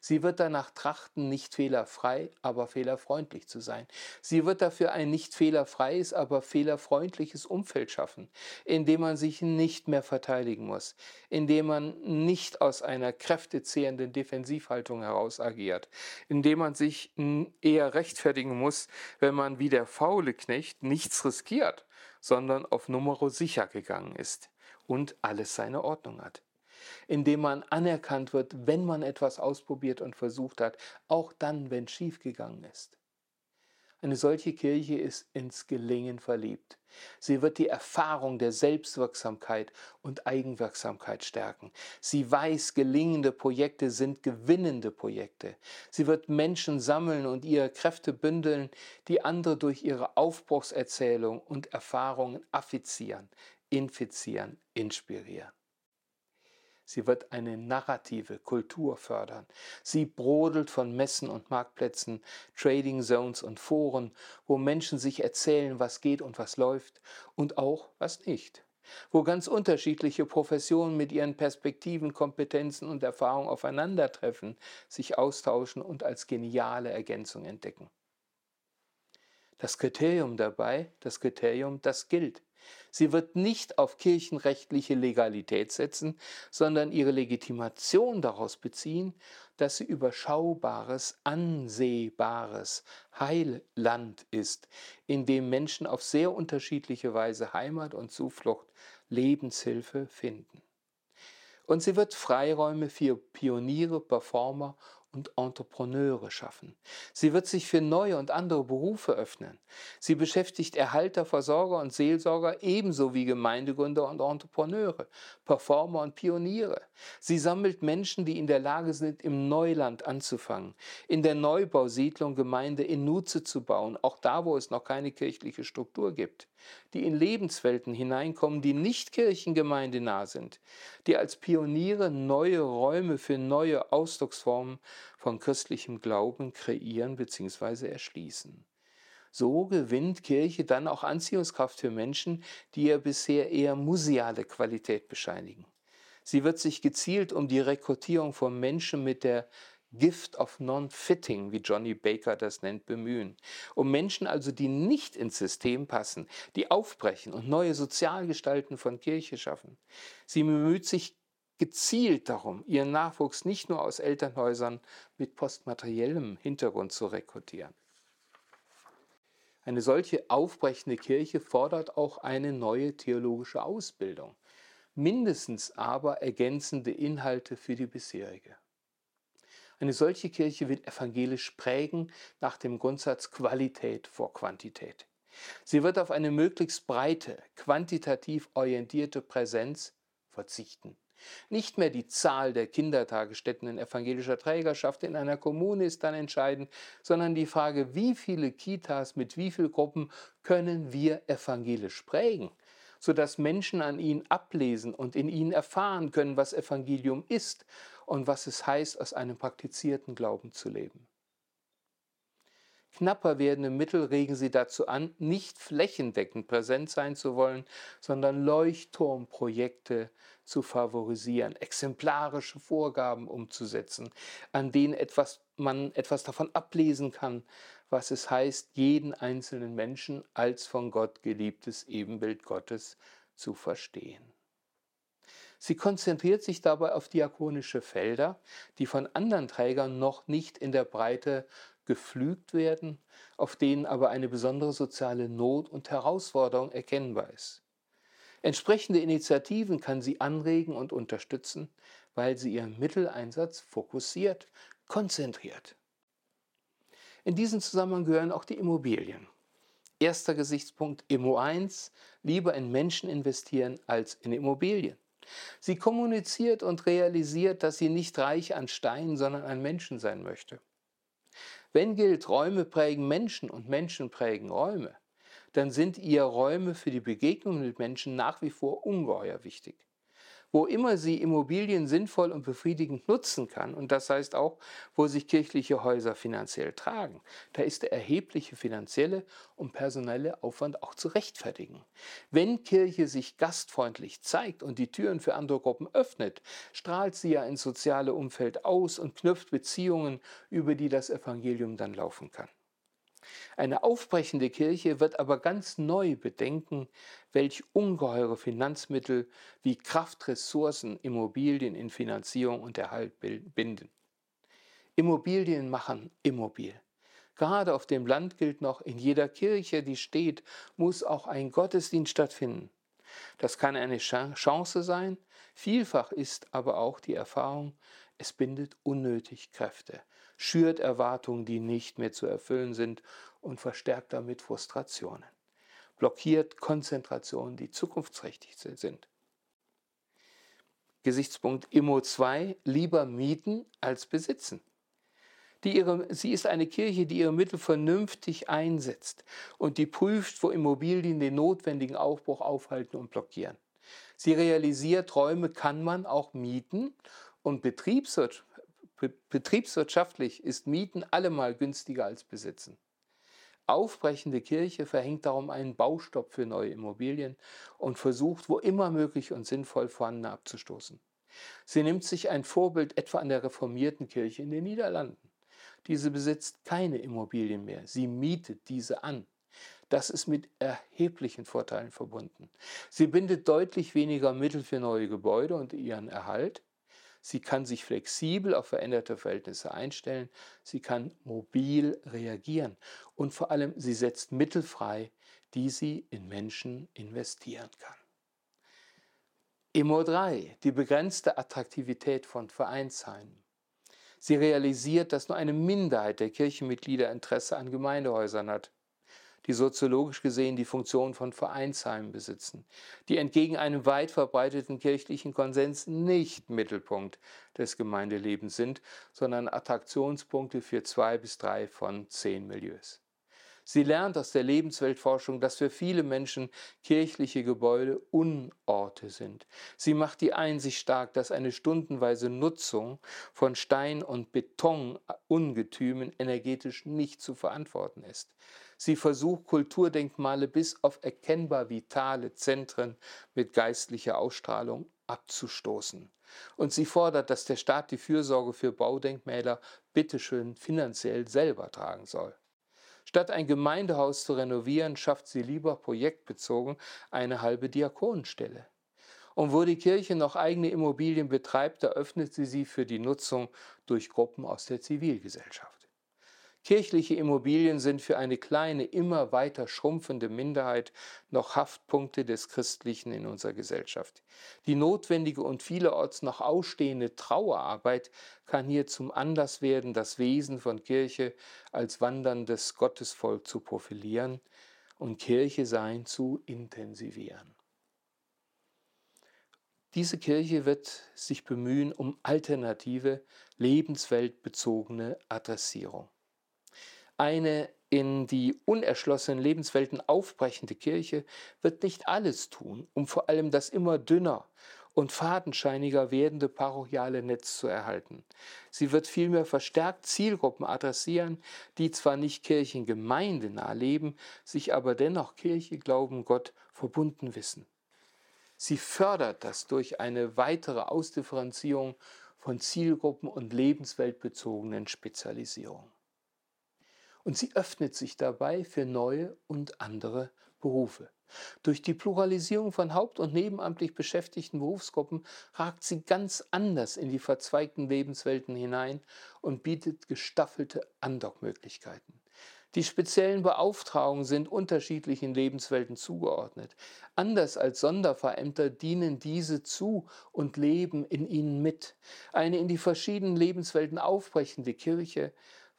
Sie wird danach trachten, nicht fehlerfrei, aber fehlerfreundlich zu sein. Sie wird dafür ein nicht fehlerfreies, aber fehlerfreundliches Umfeld schaffen, in dem man sich nicht mehr verteidigen muss, in dem man nicht aus einer kräftezehrenden Defensivhaltung heraus agiert, in dem man sich eher rechtfertigen muss, wenn man wie der faule Knecht nichts riskiert, sondern auf Numero sicher gegangen ist und alles seine Ordnung hat indem man anerkannt wird, wenn man etwas ausprobiert und versucht hat, auch dann, wenn schiefgegangen ist. Eine solche Kirche ist ins Gelingen verliebt. Sie wird die Erfahrung der Selbstwirksamkeit und Eigenwirksamkeit stärken. Sie weiß, gelingende Projekte sind gewinnende Projekte. Sie wird Menschen sammeln und ihre Kräfte bündeln, die andere durch ihre Aufbruchserzählung und Erfahrungen affizieren, infizieren, inspirieren. Sie wird eine narrative Kultur fördern. Sie brodelt von Messen und Marktplätzen, Trading Zones und Foren, wo Menschen sich erzählen, was geht und was läuft und auch was nicht. Wo ganz unterschiedliche Professionen mit ihren Perspektiven, Kompetenzen und Erfahrungen aufeinandertreffen, sich austauschen und als geniale Ergänzung entdecken. Das Kriterium dabei, das Kriterium, das gilt. Sie wird nicht auf kirchenrechtliche Legalität setzen, sondern ihre Legitimation daraus beziehen, dass sie überschaubares, ansehbares Heilland ist, in dem Menschen auf sehr unterschiedliche Weise Heimat und Zuflucht, Lebenshilfe finden. Und sie wird Freiräume für Pioniere, Performer und Entrepreneure schaffen. Sie wird sich für neue und andere Berufe öffnen. Sie beschäftigt Erhalter, Versorger und Seelsorger ebenso wie Gemeindegründer und Entrepreneure, Performer und Pioniere. Sie sammelt Menschen, die in der Lage sind, im Neuland anzufangen, in der Neubausiedlung Gemeinde in Nutze zu bauen, auch da, wo es noch keine kirchliche Struktur gibt, die in Lebenswelten hineinkommen, die nicht kirchengemeindenah sind, die als Pioniere neue Räume für neue Ausdrucksformen von christlichem Glauben kreieren bzw. erschließen. So gewinnt Kirche dann auch Anziehungskraft für Menschen, die ihr bisher eher museale Qualität bescheinigen. Sie wird sich gezielt um die Rekrutierung von Menschen mit der Gift of Non-Fitting, wie Johnny Baker das nennt, bemühen. Um Menschen also, die nicht ins System passen, die aufbrechen und neue Sozialgestalten von Kirche schaffen. Sie bemüht sich gezielt darum, ihren Nachwuchs nicht nur aus Elternhäusern mit postmateriellem Hintergrund zu rekrutieren. Eine solche aufbrechende Kirche fordert auch eine neue theologische Ausbildung, mindestens aber ergänzende Inhalte für die bisherige. Eine solche Kirche wird evangelisch prägen nach dem Grundsatz Qualität vor Quantität. Sie wird auf eine möglichst breite, quantitativ orientierte Präsenz verzichten. Nicht mehr die Zahl der Kindertagesstätten in evangelischer Trägerschaft in einer Kommune ist dann entscheidend, sondern die Frage, wie viele Kitas mit wie vielen Gruppen können wir evangelisch prägen, sodass Menschen an ihnen ablesen und in ihnen erfahren können, was Evangelium ist und was es heißt, aus einem praktizierten Glauben zu leben. Knapper werdende Mittel regen sie dazu an, nicht flächendeckend präsent sein zu wollen, sondern Leuchtturmprojekte zu favorisieren, exemplarische Vorgaben umzusetzen, an denen etwas, man etwas davon ablesen kann, was es heißt, jeden einzelnen Menschen als von Gott geliebtes Ebenbild Gottes zu verstehen. Sie konzentriert sich dabei auf diakonische Felder, die von anderen Trägern noch nicht in der Breite gepflügt werden, auf denen aber eine besondere soziale Not und Herausforderung erkennbar ist. Entsprechende Initiativen kann sie anregen und unterstützen, weil sie ihren Mitteleinsatz fokussiert, konzentriert. In diesen Zusammenhang gehören auch die Immobilien. Erster Gesichtspunkt Immo 1, lieber in Menschen investieren als in Immobilien. Sie kommuniziert und realisiert, dass sie nicht reich an Steinen, sondern an Menschen sein möchte. Wenn gilt, Räume prägen Menschen und Menschen prägen Räume, dann sind ihr Räume für die Begegnung mit Menschen nach wie vor ungeheuer wichtig. Wo immer sie Immobilien sinnvoll und befriedigend nutzen kann, und das heißt auch, wo sich kirchliche Häuser finanziell tragen, da ist der erhebliche finanzielle und personelle Aufwand auch zu rechtfertigen. Wenn Kirche sich gastfreundlich zeigt und die Türen für andere Gruppen öffnet, strahlt sie ja ins soziale Umfeld aus und knüpft Beziehungen, über die das Evangelium dann laufen kann. Eine aufbrechende Kirche wird aber ganz neu bedenken, welch ungeheure Finanzmittel wie Kraft, Ressourcen, Immobilien in Finanzierung und Erhalt binden. Immobilien machen immobil. Gerade auf dem Land gilt noch, in jeder Kirche, die steht, muss auch ein Gottesdienst stattfinden. Das kann eine Chance sein, vielfach ist aber auch die Erfahrung, es bindet unnötig Kräfte, schürt Erwartungen, die nicht mehr zu erfüllen sind und verstärkt damit Frustrationen, blockiert Konzentrationen, die zukunftsträchtig sind. Gesichtspunkt Immo 2, lieber mieten als besitzen. Ihre, sie ist eine Kirche, die ihre Mittel vernünftig einsetzt und die prüft, wo Immobilien den notwendigen Aufbruch aufhalten und blockieren. Sie realisiert, Räume kann man auch mieten und betriebswirtschaftlich ist Mieten allemal günstiger als Besitzen. Aufbrechende Kirche verhängt darum einen Baustopp für neue Immobilien und versucht, wo immer möglich und sinnvoll vorhandene abzustoßen. Sie nimmt sich ein Vorbild etwa an der reformierten Kirche in den Niederlanden. Diese besitzt keine Immobilien mehr, sie mietet diese an. Das ist mit erheblichen Vorteilen verbunden. Sie bindet deutlich weniger Mittel für neue Gebäude und ihren Erhalt. Sie kann sich flexibel auf veränderte Verhältnisse einstellen. Sie kann mobil reagieren. Und vor allem, sie setzt Mittel frei, die sie in Menschen investieren kann. Immo 3, die begrenzte Attraktivität von Vereinsheimen. Sie realisiert, dass nur eine Minderheit der Kirchenmitglieder Interesse an Gemeindehäusern hat die soziologisch gesehen die Funktion von Vereinsheimen besitzen, die entgegen einem weit verbreiteten kirchlichen Konsens nicht Mittelpunkt des Gemeindelebens sind, sondern Attraktionspunkte für zwei bis drei von zehn Milieus. Sie lernt aus der Lebensweltforschung, dass für viele Menschen kirchliche Gebäude Unorte sind. Sie macht die Einsicht stark, dass eine stundenweise Nutzung von Stein- und Betonungetümen energetisch nicht zu verantworten ist. Sie versucht, Kulturdenkmale bis auf erkennbar vitale Zentren mit geistlicher Ausstrahlung abzustoßen. Und sie fordert, dass der Staat die Fürsorge für Baudenkmäler bitteschön finanziell selber tragen soll. Statt ein Gemeindehaus zu renovieren, schafft sie lieber projektbezogen eine halbe Diakonenstelle. Und wo die Kirche noch eigene Immobilien betreibt, eröffnet sie sie für die Nutzung durch Gruppen aus der Zivilgesellschaft. Kirchliche Immobilien sind für eine kleine, immer weiter schrumpfende Minderheit noch Haftpunkte des Christlichen in unserer Gesellschaft. Die notwendige und vielerorts noch ausstehende Trauerarbeit kann hier zum Anlass werden, das Wesen von Kirche als wanderndes Gottesvolk zu profilieren und Kirche sein zu intensivieren. Diese Kirche wird sich bemühen um alternative, lebensweltbezogene Adressierung. Eine in die unerschlossenen Lebenswelten aufbrechende Kirche wird nicht alles tun, um vor allem das immer dünner und fadenscheiniger werdende parochiale Netz zu erhalten. Sie wird vielmehr verstärkt Zielgruppen adressieren, die zwar nicht kirchengemeindenah leben, sich aber dennoch Kirche, Glauben, Gott verbunden wissen. Sie fördert das durch eine weitere Ausdifferenzierung von Zielgruppen und lebensweltbezogenen Spezialisierungen und sie öffnet sich dabei für neue und andere Berufe. Durch die Pluralisierung von haupt- und nebenamtlich beschäftigten Berufsgruppen ragt sie ganz anders in die verzweigten Lebenswelten hinein und bietet gestaffelte Andockmöglichkeiten. Die speziellen Beauftragungen sind unterschiedlichen Lebenswelten zugeordnet. Anders als Sonderverämter dienen diese zu und leben in ihnen mit. Eine in die verschiedenen Lebenswelten aufbrechende Kirche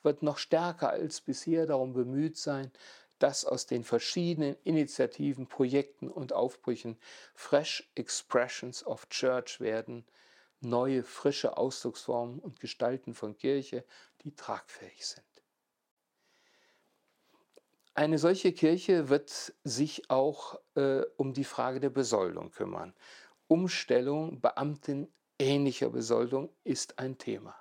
wird noch stärker als bisher darum bemüht sein, dass aus den verschiedenen Initiativen, Projekten und Aufbrüchen Fresh Expressions of Church werden, neue, frische Ausdrucksformen und Gestalten von Kirche, die tragfähig sind. Eine solche Kirche wird sich auch äh, um die Frage der Besoldung kümmern Umstellung beamtenähnlicher Besoldung ist ein Thema.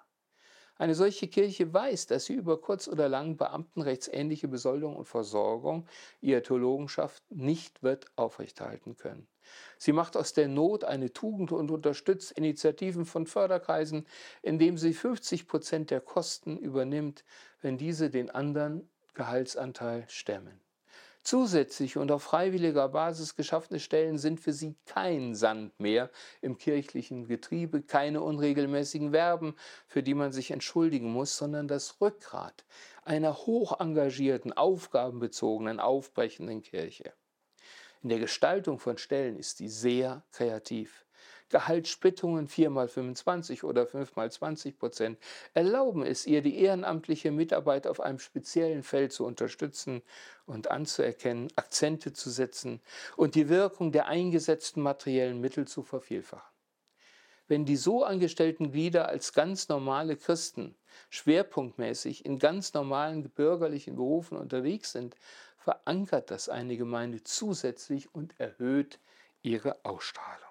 Eine solche Kirche weiß, dass sie über kurz oder lang beamtenrechtsähnliche Besoldung und Versorgung ihrer Theologenschaft nicht wird aufrechterhalten können. Sie macht aus der Not eine Tugend und unterstützt Initiativen von Förderkreisen, indem sie 50 Prozent der Kosten übernimmt, wenn diese den anderen Gehaltsanteil stemmen. Zusätzlich und auf freiwilliger Basis geschaffene Stellen sind für sie kein Sand mehr im kirchlichen Getriebe, keine unregelmäßigen Verben, für die man sich entschuldigen muss, sondern das Rückgrat einer hoch engagierten, aufgabenbezogenen, aufbrechenden Kirche. In der Gestaltung von Stellen ist sie sehr kreativ. Gehaltssplittungen 4 mal 25 oder 5 mal 20 Prozent erlauben es ihr, die ehrenamtliche Mitarbeit auf einem speziellen Feld zu unterstützen und anzuerkennen, Akzente zu setzen und die Wirkung der eingesetzten materiellen Mittel zu vervielfachen. Wenn die so angestellten Glieder als ganz normale Christen schwerpunktmäßig in ganz normalen bürgerlichen Berufen unterwegs sind, verankert das eine Gemeinde zusätzlich und erhöht ihre Ausstrahlung.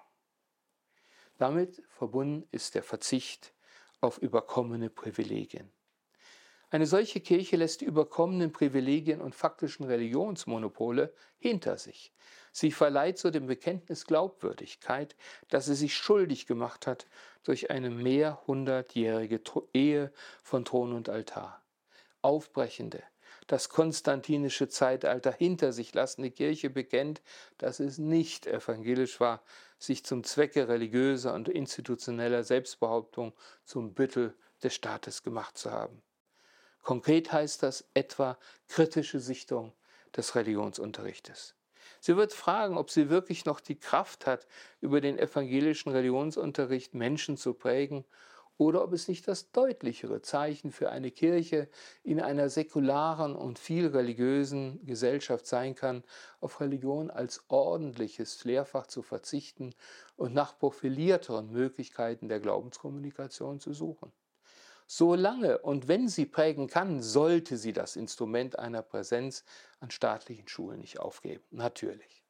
Damit verbunden ist der Verzicht auf überkommene Privilegien. Eine solche Kirche lässt die überkommenen Privilegien und faktischen Religionsmonopole hinter sich. Sie verleiht so dem Bekenntnis Glaubwürdigkeit, dass sie sich schuldig gemacht hat durch eine mehrhundertjährige Ehe von Thron und Altar. Aufbrechende, das konstantinische Zeitalter hinter sich lassende Kirche bekennt, dass es nicht evangelisch war, sich zum Zwecke religiöser und institutioneller Selbstbehauptung zum Büttel des Staates gemacht zu haben. Konkret heißt das etwa kritische Sichtung des Religionsunterrichtes. Sie wird fragen, ob sie wirklich noch die Kraft hat, über den evangelischen Religionsunterricht Menschen zu prägen oder ob es nicht das deutlichere Zeichen für eine Kirche in einer säkularen und viel religiösen Gesellschaft sein kann, auf Religion als ordentliches Lehrfach zu verzichten und nach profilierteren Möglichkeiten der Glaubenskommunikation zu suchen. Solange und wenn sie prägen kann, sollte sie das Instrument einer Präsenz an staatlichen Schulen nicht aufgeben. Natürlich.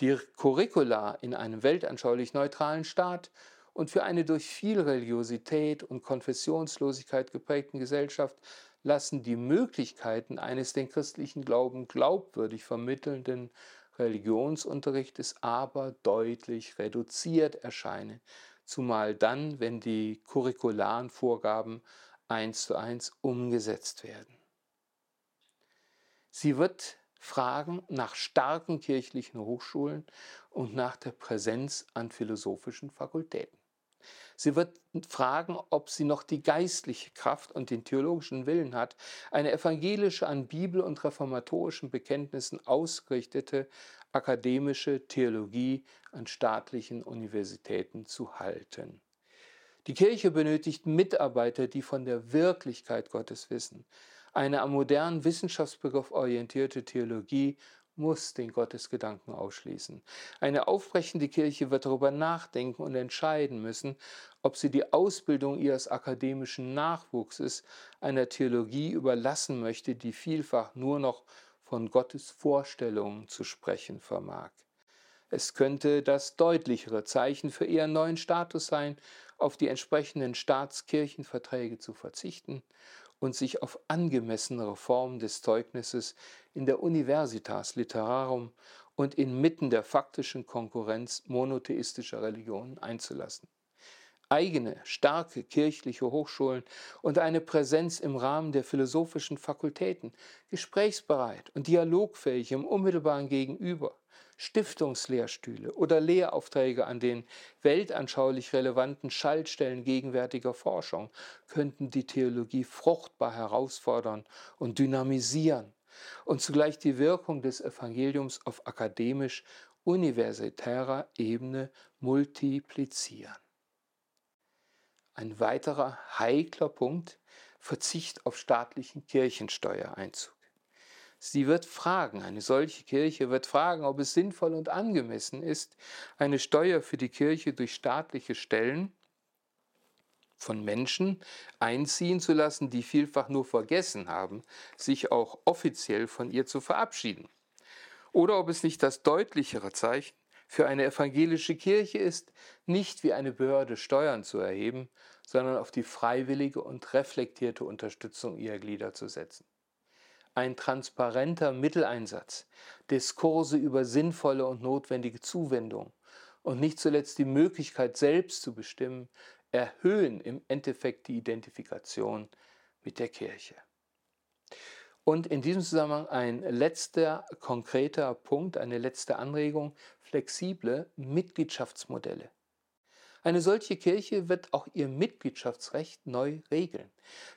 Die Curricula in einem weltanschaulich neutralen Staat und für eine durch viel Religiosität und Konfessionslosigkeit geprägten Gesellschaft lassen die Möglichkeiten eines den christlichen Glauben glaubwürdig vermittelnden Religionsunterrichtes aber deutlich reduziert erscheinen, zumal dann, wenn die curricularen Vorgaben eins zu eins umgesetzt werden. Sie wird fragen nach starken kirchlichen Hochschulen und nach der Präsenz an philosophischen Fakultäten. Sie wird fragen, ob sie noch die geistliche Kraft und den theologischen Willen hat, eine evangelische, an Bibel und reformatorischen Bekenntnissen ausgerichtete akademische Theologie an staatlichen Universitäten zu halten. Die Kirche benötigt Mitarbeiter, die von der Wirklichkeit Gottes wissen. Eine am modernen Wissenschaftsbegriff orientierte Theologie muss den Gottesgedanken ausschließen. Eine aufbrechende Kirche wird darüber nachdenken und entscheiden müssen, ob sie die Ausbildung ihres akademischen Nachwuchses einer Theologie überlassen möchte, die vielfach nur noch von Gottes Vorstellungen zu sprechen vermag. Es könnte das deutlichere Zeichen für ihren neuen Status sein, auf die entsprechenden Staatskirchenverträge zu verzichten und sich auf angemessenere Formen des Zeugnisses in der Universitas Literarum und inmitten der faktischen Konkurrenz monotheistischer Religionen einzulassen. Eigene, starke kirchliche Hochschulen und eine Präsenz im Rahmen der philosophischen Fakultäten, gesprächsbereit und dialogfähig im unmittelbaren Gegenüber, Stiftungslehrstühle oder Lehraufträge an den weltanschaulich relevanten Schaltstellen gegenwärtiger Forschung könnten die Theologie fruchtbar herausfordern und dynamisieren und zugleich die Wirkung des Evangeliums auf akademisch universitärer Ebene multiplizieren. Ein weiterer heikler Punkt, Verzicht auf staatlichen Kirchensteuereinzug. Sie wird fragen, eine solche Kirche wird fragen, ob es sinnvoll und angemessen ist, eine Steuer für die Kirche durch staatliche Stellen von Menschen einziehen zu lassen, die vielfach nur vergessen haben, sich auch offiziell von ihr zu verabschieden. Oder ob es nicht das deutlichere Zeichen für eine evangelische Kirche ist, nicht wie eine Behörde Steuern zu erheben, sondern auf die freiwillige und reflektierte Unterstützung ihrer Glieder zu setzen. Ein transparenter Mitteleinsatz, Diskurse über sinnvolle und notwendige Zuwendung und nicht zuletzt die Möglichkeit, selbst zu bestimmen, erhöhen im Endeffekt die Identifikation mit der Kirche. Und in diesem Zusammenhang ein letzter konkreter Punkt, eine letzte Anregung, flexible Mitgliedschaftsmodelle. Eine solche Kirche wird auch ihr Mitgliedschaftsrecht neu regeln.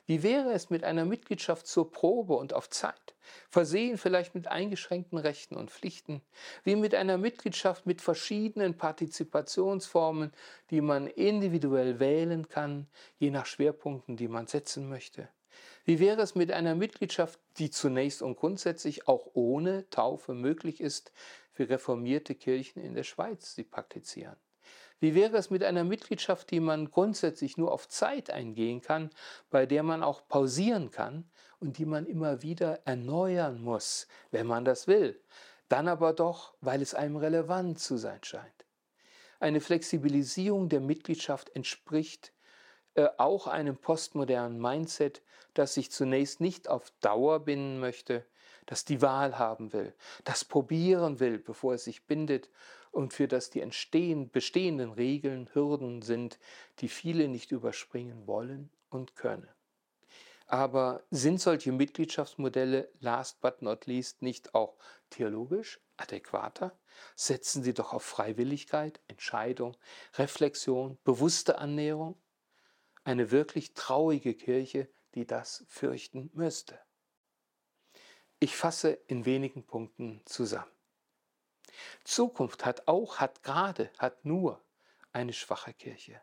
Wie wäre es mit einer Mitgliedschaft zur Probe und auf Zeit, versehen vielleicht mit eingeschränkten Rechten und Pflichten, wie mit einer Mitgliedschaft mit verschiedenen Partizipationsformen, die man individuell wählen kann, je nach Schwerpunkten, die man setzen möchte? Wie wäre es mit einer Mitgliedschaft, die zunächst und grundsätzlich auch ohne Taufe möglich ist, für reformierte Kirchen in der Schweiz, die praktizieren? Wie wäre es mit einer Mitgliedschaft, die man grundsätzlich nur auf Zeit eingehen kann, bei der man auch pausieren kann und die man immer wieder erneuern muss, wenn man das will, dann aber doch, weil es einem relevant zu sein scheint? Eine Flexibilisierung der Mitgliedschaft entspricht äh, auch einem postmodernen Mindset, das sich zunächst nicht auf Dauer binden möchte, das die Wahl haben will, das probieren will, bevor es sich bindet und für das die entstehen, bestehenden Regeln Hürden sind, die viele nicht überspringen wollen und können. Aber sind solche Mitgliedschaftsmodelle, last but not least, nicht auch theologisch adäquater? Setzen sie doch auf Freiwilligkeit, Entscheidung, Reflexion, bewusste Annäherung? Eine wirklich traurige Kirche, die das fürchten müsste. Ich fasse in wenigen Punkten zusammen. Zukunft hat auch, hat gerade, hat nur eine schwache Kirche,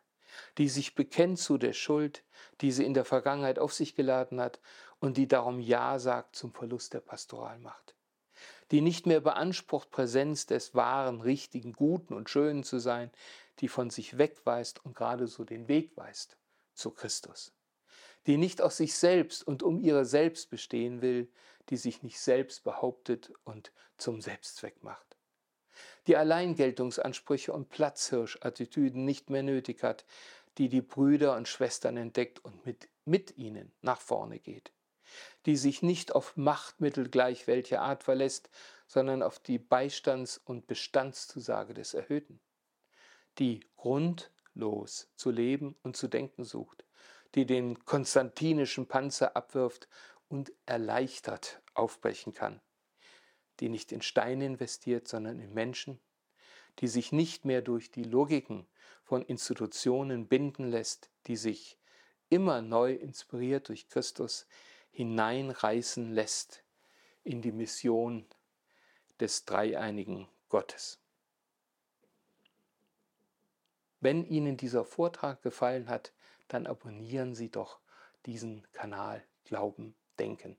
die sich bekennt zu der Schuld, die sie in der Vergangenheit auf sich geladen hat und die darum Ja sagt zum Verlust der Pastoralmacht, die nicht mehr beansprucht, Präsenz des wahren, richtigen, guten und schönen zu sein, die von sich wegweist und gerade so den Weg weist zu Christus, die nicht aus sich selbst und um ihre Selbst bestehen will, die sich nicht selbst behauptet und zum Selbstzweck macht die Alleingeltungsansprüche und Platzhirschattitüden nicht mehr nötig hat, die die Brüder und Schwestern entdeckt und mit, mit ihnen nach vorne geht, die sich nicht auf Machtmittel gleich welcher Art verlässt, sondern auf die Beistands- und Bestandszusage des Erhöhten, die grundlos zu leben und zu denken sucht, die den konstantinischen Panzer abwirft und erleichtert aufbrechen kann die nicht in Steine investiert, sondern in Menschen, die sich nicht mehr durch die Logiken von Institutionen binden lässt, die sich immer neu inspiriert durch Christus hineinreißen lässt in die Mission des dreieinigen Gottes. Wenn Ihnen dieser Vortrag gefallen hat, dann abonnieren Sie doch diesen Kanal Glauben, Denken.